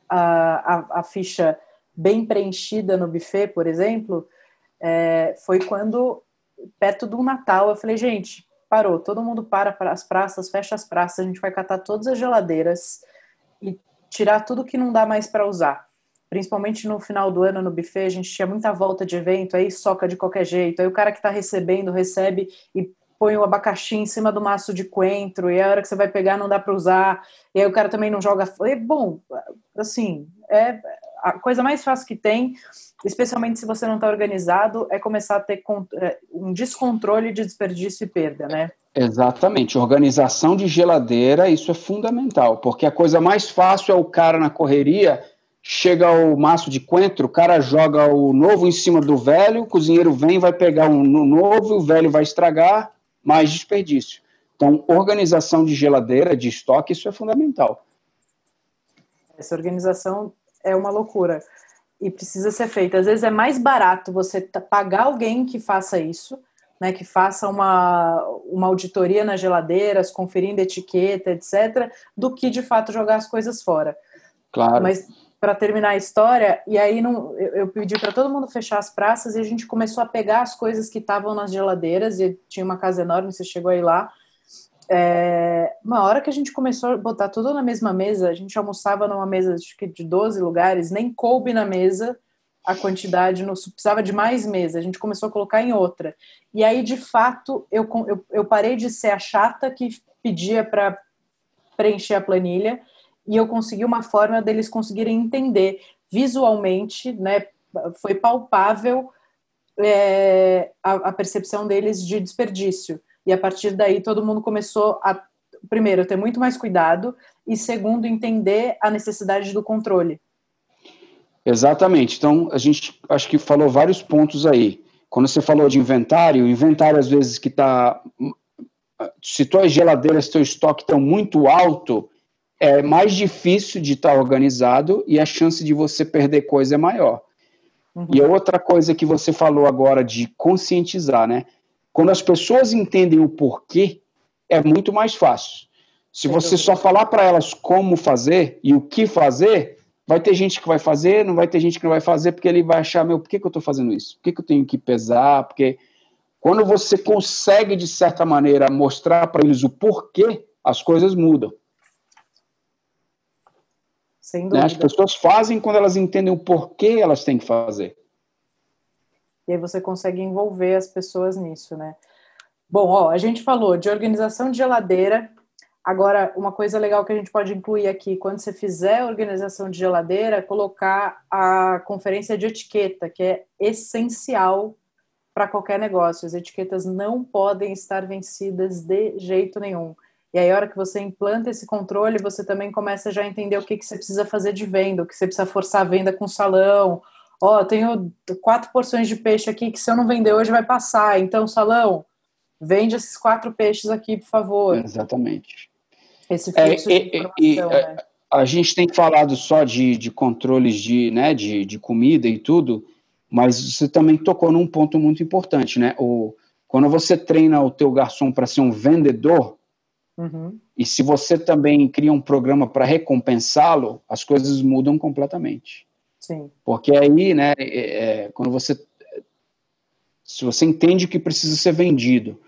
a, a, a ficha bem preenchida no buffet, por exemplo, é, foi quando, perto do Natal, eu falei, gente, parou, todo mundo para para as praças, fecha as praças, a gente vai catar todas as geladeiras e tirar tudo que não dá mais para usar. Principalmente no final do ano no buffet, a gente tinha muita volta de evento, aí soca de qualquer jeito, aí o cara que está recebendo recebe e põe o abacaxi em cima do maço de coentro, e a hora que você vai pegar não dá para usar, e aí o cara também não joga. E, bom, assim, é a coisa mais fácil que tem, especialmente se você não está organizado, é começar a ter é, um descontrole de desperdício e perda, né? Exatamente. Organização de geladeira, isso é fundamental, porque a coisa mais fácil é o cara na correria, chega o maço de coentro, o cara joga o novo em cima do velho, o cozinheiro vem, vai pegar um novo, o velho vai estragar, mais desperdício. Então, organização de geladeira, de estoque, isso é fundamental. Essa organização é uma loucura e precisa ser feita. Às vezes é mais barato você pagar alguém que faça isso, né, que faça uma, uma auditoria nas geladeiras, conferindo etiqueta, etc., do que de fato jogar as coisas fora. Claro. Mas para terminar a história, e aí não, eu, eu pedi para todo mundo fechar as praças e a gente começou a pegar as coisas que estavam nas geladeiras, e tinha uma casa enorme, você chegou aí lá. É, uma hora que a gente começou a botar tudo na mesma mesa, a gente almoçava numa mesa de 12 lugares, nem coube na mesa a quantidade, não precisava de mais mesa, a gente começou a colocar em outra. E aí, de fato, eu, eu, eu parei de ser a chata que pedia para preencher a planilha e eu consegui uma forma deles conseguirem entender visualmente, né? Foi palpável é, a, a, percepção deles de desperdício. E a partir daí todo mundo começou a, primeiro, ter muito mais cuidado e, segundo, entender a necessidade do controle. Exatamente. Então, a gente acho que falou vários pontos aí. Quando você falou de inventário, inventário às vezes que está. Se tuas geladeiras, teu estoque estão muito alto, é mais difícil de estar organizado e a chance de você perder coisa é maior. Uhum. E a outra coisa que você falou agora de conscientizar, né? Quando as pessoas entendem o porquê, é muito mais fácil. Se você só falar para elas como fazer e o que fazer, vai ter gente que vai fazer, não vai ter gente que não vai fazer, porque ele vai achar, meu, por que, que eu estou fazendo isso? Por que, que eu tenho que pesar? Porque quando você consegue, de certa maneira, mostrar para eles o porquê, as coisas mudam. Sem dúvida. Né? As pessoas fazem quando elas entendem o porquê elas têm que fazer. E aí você consegue envolver as pessoas nisso, né? Bom, ó, a gente falou de organização de geladeira. Agora, uma coisa legal que a gente pode incluir aqui, quando você fizer a organização de geladeira, colocar a conferência de etiqueta, que é essencial para qualquer negócio. As etiquetas não podem estar vencidas de jeito nenhum. E aí, a hora que você implanta esse controle, você também começa já a entender o que, que você precisa fazer de venda, o que você precisa forçar a venda com o salão. Ó, oh, tenho quatro porções de peixe aqui que se eu não vender hoje vai passar. Então, salão, vende esses quatro peixes aqui, por favor. Exatamente. Esse fluxo é, de e, e, né? A gente tem falado só de, de controles de, né, de, de comida e tudo, mas você também tocou num ponto muito importante, né? O, quando você treina o teu garçom para ser um vendedor, Uhum. E se você também cria um programa para recompensá-lo, as coisas mudam completamente. Sim. Porque aí, né, é, é, quando você. Se você entende que precisa ser vendido,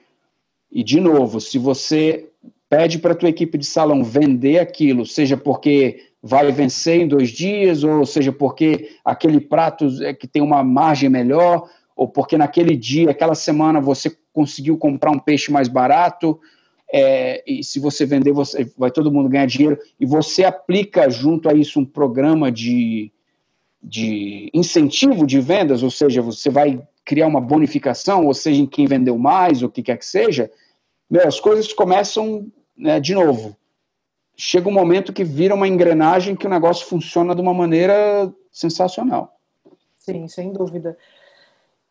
e de novo, se você pede para a tua equipe de salão vender aquilo, seja porque vai vencer em dois dias, ou seja porque aquele prato é que tem uma margem melhor, ou porque naquele dia, aquela semana, você conseguiu comprar um peixe mais barato, é, e se você vender, você, vai todo mundo ganhar dinheiro, e você aplica junto a isso um programa de, de incentivo de vendas, ou seja, você vai criar uma bonificação, ou seja, em quem vendeu mais, o que quer que seja, meu, as coisas começam né, de novo. Chega um momento que vira uma engrenagem que o negócio funciona de uma maneira sensacional. Sim, sem dúvida.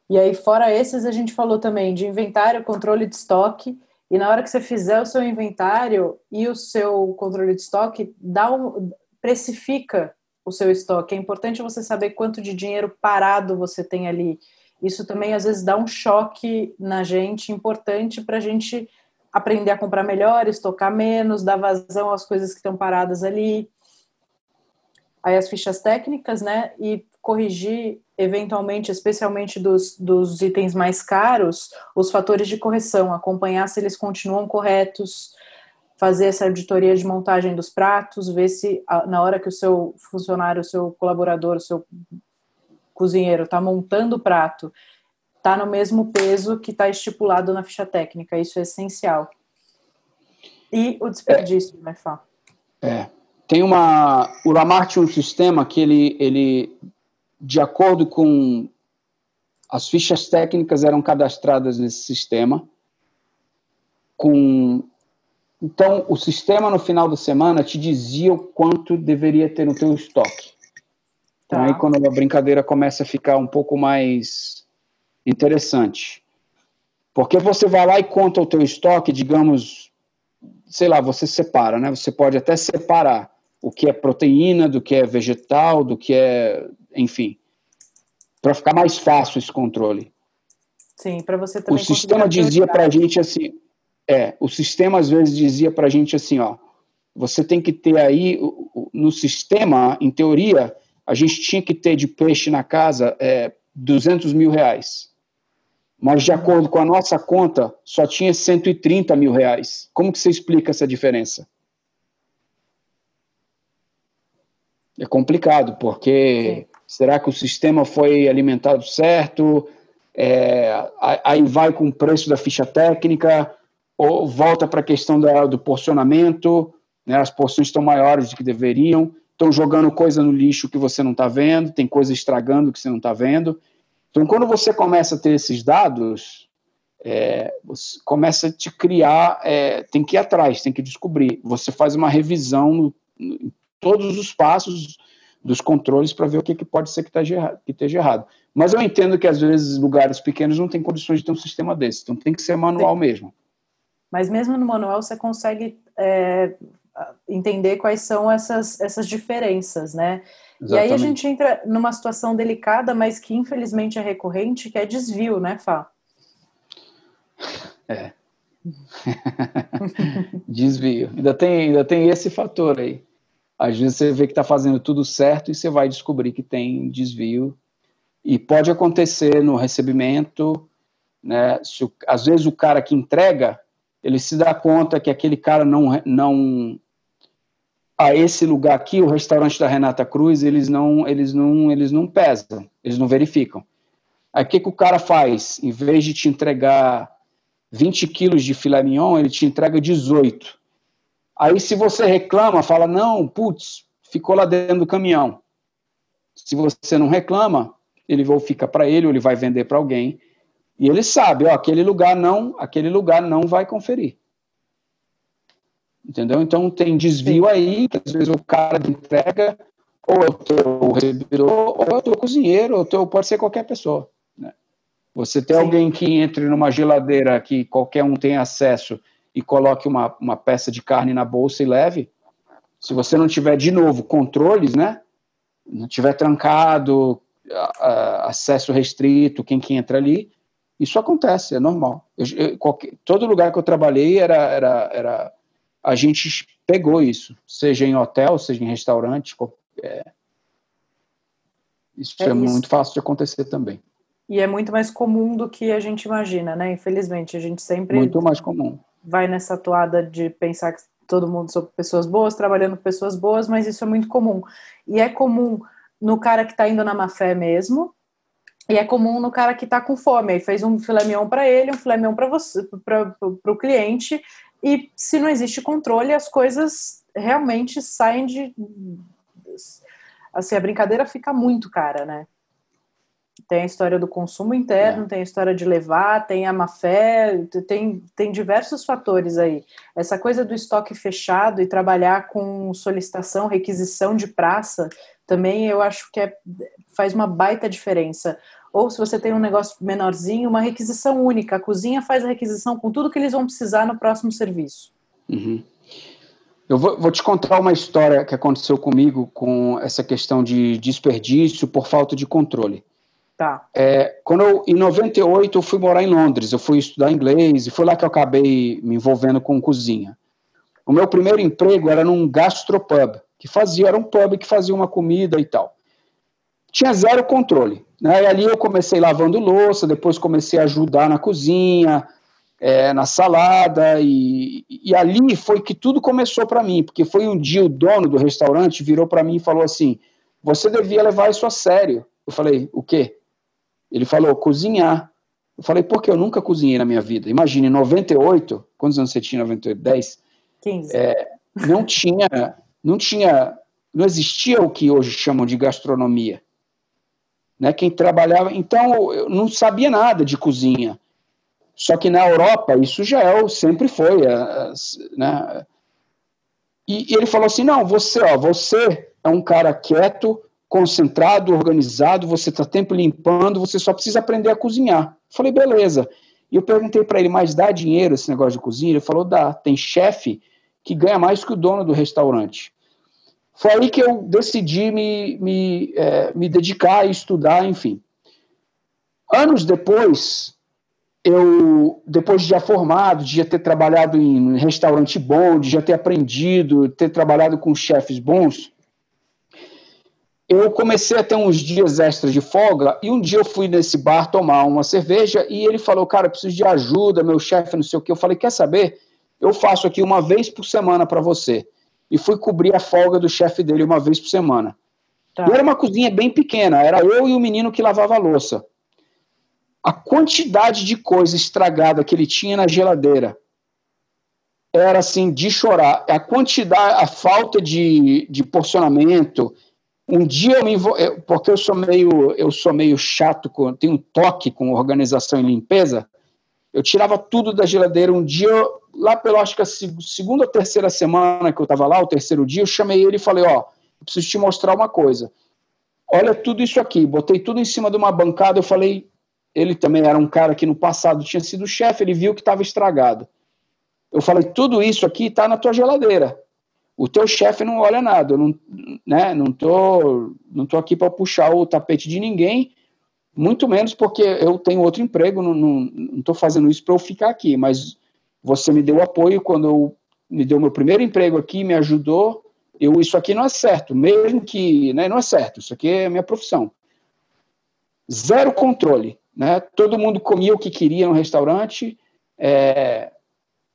E aí, fora esses, a gente falou também de inventário, controle de estoque, e na hora que você fizer o seu inventário e o seu controle de estoque, dá um, precifica o seu estoque, é importante você saber quanto de dinheiro parado você tem ali. Isso também às vezes dá um choque na gente importante para a gente aprender a comprar melhor, estocar menos, dar vazão às coisas que estão paradas ali. Aí as fichas técnicas, né? E corrigir eventualmente, especialmente dos, dos itens mais caros, os fatores de correção, acompanhar se eles continuam corretos, fazer essa auditoria de montagem dos pratos, ver se na hora que o seu funcionário, o seu colaborador, o seu cozinheiro está montando o prato, está no mesmo peso que está estipulado na ficha técnica. Isso é essencial. E o desperdício, é, né, Fá? É. Tem uma. O Lamar tinha um sistema que ele, ele, de acordo com as fichas técnicas eram cadastradas nesse sistema, com então, o sistema no final da semana te dizia o quanto deveria ter no teu estoque. Então, tá. aí quando a brincadeira começa a ficar um pouco mais interessante. Porque você vai lá e conta o teu estoque, digamos, sei lá, você separa, né? Você pode até separar o que é proteína, do que é vegetal, do que é, enfim, para ficar mais fácil esse controle. Sim, para você também. O sistema dizia para a gente assim, é, o sistema às vezes dizia para a gente assim, ó, você tem que ter aí, no sistema, em teoria, a gente tinha que ter de peixe na casa é, 200 mil reais. Mas de acordo com a nossa conta, só tinha 130 mil reais. Como que você explica essa diferença? É complicado, porque. Será que o sistema foi alimentado certo? É, aí vai com o preço da ficha técnica, ou volta para a questão da, do porcionamento, né, as porções estão maiores do que deveriam, estão jogando coisa no lixo que você não está vendo, tem coisa estragando que você não está vendo. Então, quando você começa a ter esses dados, é, começa a te criar, é, tem que ir atrás, tem que descobrir. Você faz uma revisão em todos os passos dos controles para ver o que, que pode ser que, tá que esteja errado. Mas eu entendo que às vezes lugares pequenos não têm condições de ter um sistema desse, então tem que ser manual Sim. mesmo. Mas mesmo no manual você consegue é, entender quais são essas, essas diferenças, né? Exatamente. E aí a gente entra numa situação delicada, mas que infelizmente é recorrente, que é desvio, né, Fá? É. desvio. Ainda tem, ainda tem esse fator aí. Às vezes você vê que está fazendo tudo certo e você vai descobrir que tem desvio. E pode acontecer no recebimento, né? Se, às vezes o cara que entrega ele se dá conta que aquele cara não não a esse lugar aqui, o restaurante da Renata Cruz, eles não eles não eles não pesam, eles não verificam. Aí o que, que o cara faz? Em vez de te entregar 20 quilos de filé mignon, ele te entrega 18. Aí se você reclama, fala, não, putz, ficou lá dentro do caminhão. Se você não reclama, ele vai ficar para ele, ou ele vai vender para alguém, e ele sabe, ó, aquele lugar não, aquele lugar não vai conferir. Entendeu? Então tem desvio aí, que às vezes o cara entrega, ou é o teu recebedor, ou é o teu cozinheiro, ou teu, pode ser qualquer pessoa. Né? Você tem alguém que entre numa geladeira que qualquer um tem acesso e coloque uma, uma peça de carne na bolsa e leve, se você não tiver de novo controles, né? Não tiver trancado, acesso restrito, quem que entra ali, isso acontece, é normal. Eu, eu, qualquer, todo lugar que eu trabalhei era, era, era a gente pegou isso, seja em hotel, seja em restaurante. É, isso é, é isso. muito fácil de acontecer também. E é muito mais comum do que a gente imagina, né? Infelizmente, a gente sempre muito mais comum vai nessa toada de pensar que todo mundo são pessoas boas, trabalhando com pessoas boas, mas isso é muito comum. E é comum no cara que está indo na má fé mesmo, e é comum no cara que está com fome, aí fez um filé mignon para ele, um filé mignon para você, para o cliente, e se não existe controle, as coisas realmente saem de. Assim, a brincadeira fica muito cara, né? Tem a história do consumo interno, é. tem a história de levar, tem a má fé, tem, tem diversos fatores aí. Essa coisa do estoque fechado e trabalhar com solicitação, requisição de praça, também eu acho que é, faz uma baita diferença. Ou se você tem um negócio menorzinho, uma requisição única. A cozinha faz a requisição com tudo que eles vão precisar no próximo serviço. Uhum. Eu vou, vou, te contar uma história que aconteceu comigo com essa questão de desperdício por falta de controle. Tá. É, quando eu, em 98 eu fui morar em Londres, eu fui estudar inglês e foi lá que eu acabei me envolvendo com cozinha. O meu primeiro emprego era num gastropub, que fazia, era um pub que fazia uma comida e tal. Tinha zero controle. Né? E ali eu comecei lavando louça, depois comecei a ajudar na cozinha, é, na salada, e, e, ali foi que tudo começou para mim, porque foi um dia o dono do restaurante virou para mim e falou assim: Você devia levar isso a sério. Eu falei: O quê? Ele falou: Cozinhar. Eu falei: Por que eu nunca cozinhei na minha vida? Imagine, em 98, quantos anos você tinha em 98? 10? 15. É, não tinha, não tinha, não existia o que hoje chamam de gastronomia. Né? Quem trabalhava, então eu não sabia nada de cozinha. Só que na Europa isso já é, sempre foi, é, né? E, e ele falou assim: não, você, ó, você é um cara quieto, concentrado, organizado, você está tempo limpando, você só precisa aprender a cozinhar. falei, beleza. E eu perguntei para ele, mas dá dinheiro esse negócio de cozinha? Ele falou, dá. Tem chefe que ganha mais que o dono do restaurante. Foi aí que eu decidi me, me, é, me dedicar a estudar, enfim. Anos depois, eu, depois de já formado, de já ter trabalhado em restaurante bom, de já ter aprendido, ter trabalhado com chefes bons, eu comecei a ter uns dias extras de folga e um dia eu fui nesse bar tomar uma cerveja e ele falou, cara, preciso de ajuda, meu chefe, não sei o que. Eu falei, quer saber? Eu faço aqui uma vez por semana para você. E fui cobrir a folga do chefe dele uma vez por semana. Tá. E era uma cozinha bem pequena, era eu e o menino que lavava a louça a quantidade de coisa estragada que ele tinha na geladeira era assim de chorar. A quantidade, a falta de, de porcionamento. Um dia eu me envol... porque eu sou meio eu sou meio chato com tenho um toque com organização e limpeza. Eu tirava tudo da geladeira. Um dia lá pela acho que a segunda ou terceira semana que eu estava lá, o terceiro dia, eu chamei ele e falei, ó, preciso te mostrar uma coisa. Olha tudo isso aqui. Botei tudo em cima de uma bancada. Eu falei, ele também era um cara que no passado tinha sido chefe, ele viu que estava estragado. Eu falei, tudo isso aqui está na tua geladeira. O teu chefe não olha nada. Eu não, né, não tô, não tô aqui para puxar o tapete de ninguém, muito menos porque eu tenho outro emprego. Não, não, estou fazendo isso para eu ficar aqui. Mas você me deu apoio quando eu me deu meu primeiro emprego aqui, me ajudou. Eu, isso aqui não é certo, mesmo que, né, não é certo. Isso aqui é minha profissão. Zero controle. Né? Todo mundo comia o que queria no restaurante. É,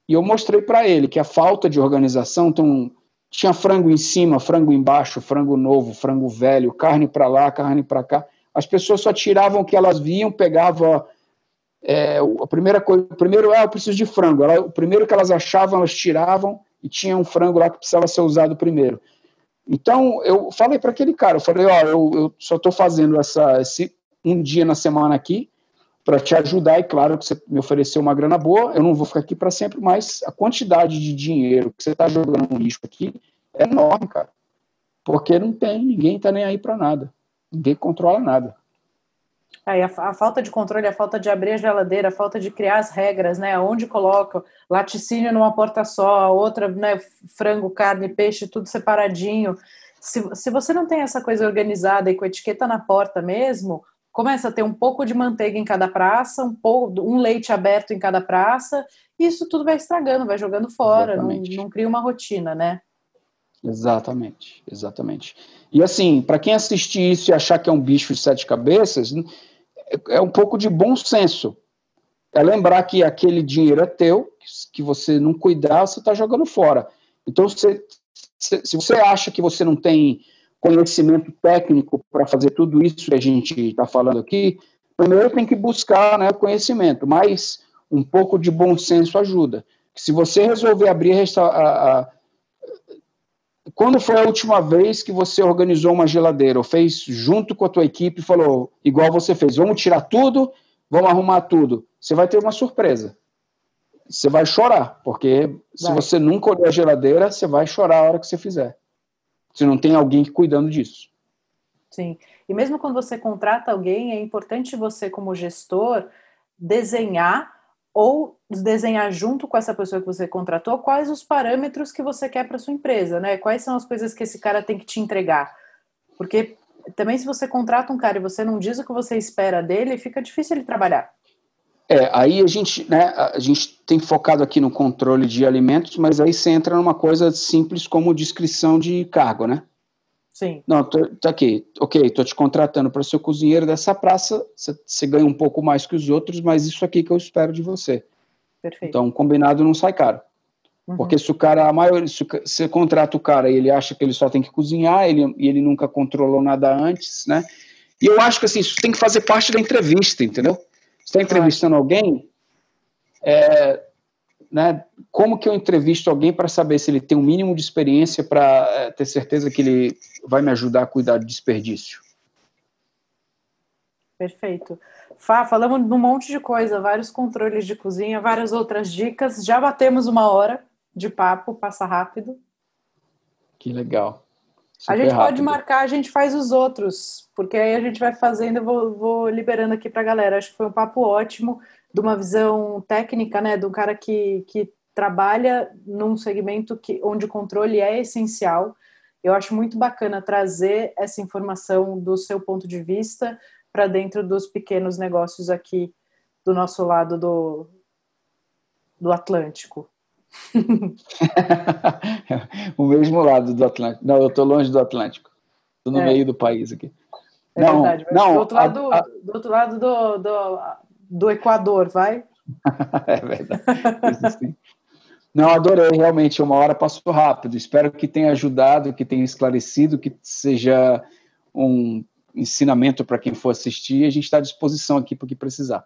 e eu mostrei para ele que a falta de organização, então, tinha frango em cima, frango embaixo, frango novo, frango velho, carne para lá, carne para cá. As pessoas só tiravam o que elas viam, pegavam é, a primeira coisa, primeiro, ah, eu preciso de frango. Ela, o primeiro que elas achavam, elas tiravam e tinha um frango lá que precisava ser usado primeiro. Então, eu falei para aquele cara, eu falei, ó, eu, eu só estou fazendo essa, esse, um dia na semana aqui para te ajudar. E claro que você me ofereceu uma grana boa, eu não vou ficar aqui para sempre, mas a quantidade de dinheiro que você está jogando no lixo aqui é enorme, cara. Porque não tem, ninguém está nem aí para nada. Ninguém controla nada. Aí a, a, falta de controle, a falta de abrir a geladeira, a falta de criar as regras, né? Onde coloca laticínio numa porta só, outra, né? Frango, carne, peixe, tudo separadinho. Se, se você não tem essa coisa organizada e com etiqueta na porta mesmo, começa a ter um pouco de manteiga em cada praça, um, pouco, um leite aberto em cada praça, e isso tudo vai estragando, vai jogando fora, não, não, cria uma rotina, né? Exatamente, exatamente. E assim, para quem assistir isso e achar que é um bicho de sete cabeças, é, é um pouco de bom senso. É lembrar que aquele dinheiro é teu, que você não cuidar, você está jogando fora. Então, você, se você acha que você não tem conhecimento técnico para fazer tudo isso que a gente está falando aqui, primeiro tem que buscar né, conhecimento, mas um pouco de bom senso ajuda. Se você resolver abrir a, a, a quando foi a última vez que você organizou uma geladeira ou fez junto com a tua equipe e falou, igual você fez, vamos tirar tudo, vamos arrumar tudo? Você vai ter uma surpresa. Você vai chorar, porque vai. se você nunca olhou a geladeira, você vai chorar a hora que você fizer se não tem alguém cuidando disso. Sim. E mesmo quando você contrata alguém, é importante você, como gestor, desenhar ou desenhar junto com essa pessoa que você contratou quais os parâmetros que você quer para sua empresa, né? Quais são as coisas que esse cara tem que te entregar? Porque também se você contrata um cara e você não diz o que você espera dele, fica difícil ele trabalhar. É, aí a gente, né, a gente tem focado aqui no controle de alimentos, mas aí você entra numa coisa simples como descrição de cargo, né? Sim. Não, tô, tá aqui, ok, estou te contratando para ser cozinheiro dessa praça, você, você ganha um pouco mais que os outros, mas isso aqui que eu espero de você. Perfeito. Então, combinado não sai caro. Uhum. Porque se o cara, a maioria, se você contrata o cara e ele acha que ele só tem que cozinhar, ele, e ele nunca controlou nada antes, né? E eu acho que assim, isso tem que fazer parte da entrevista, entendeu? Você está entrevistando alguém, é, né, como que eu entrevisto alguém para saber se ele tem o um mínimo de experiência para é, ter certeza que ele vai me ajudar a cuidar de desperdício? Perfeito. Fá, falamos de um monte de coisa, vários controles de cozinha, várias outras dicas. Já batemos uma hora de papo, passa rápido. Que legal. Super a gente rápido. pode marcar, a gente faz os outros, porque aí a gente vai fazendo, eu vou, vou liberando aqui para a galera. Acho que foi um papo ótimo, de uma visão técnica, né, de um cara que, que trabalha num segmento que, onde o controle é essencial. Eu acho muito bacana trazer essa informação do seu ponto de vista, para dentro dos pequenos negócios aqui do nosso lado do, do Atlântico. o mesmo lado do Atlântico. Não, eu estou longe do Atlântico. Estou no é. meio do país aqui. É não, verdade. Não, do outro lado, a, a... Do, outro lado do, do, do Equador, vai? é verdade. Não, adorei, realmente, uma hora passou rápido. Espero que tenha ajudado, que tenha esclarecido, que seja um ensinamento para quem for assistir. A gente está à disposição aqui para o que precisar.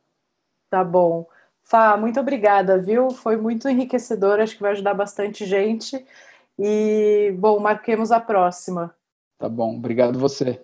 Tá bom. Fá, muito obrigada, viu? Foi muito enriquecedor, acho que vai ajudar bastante gente. E, bom, marquemos a próxima. Tá bom, obrigado você.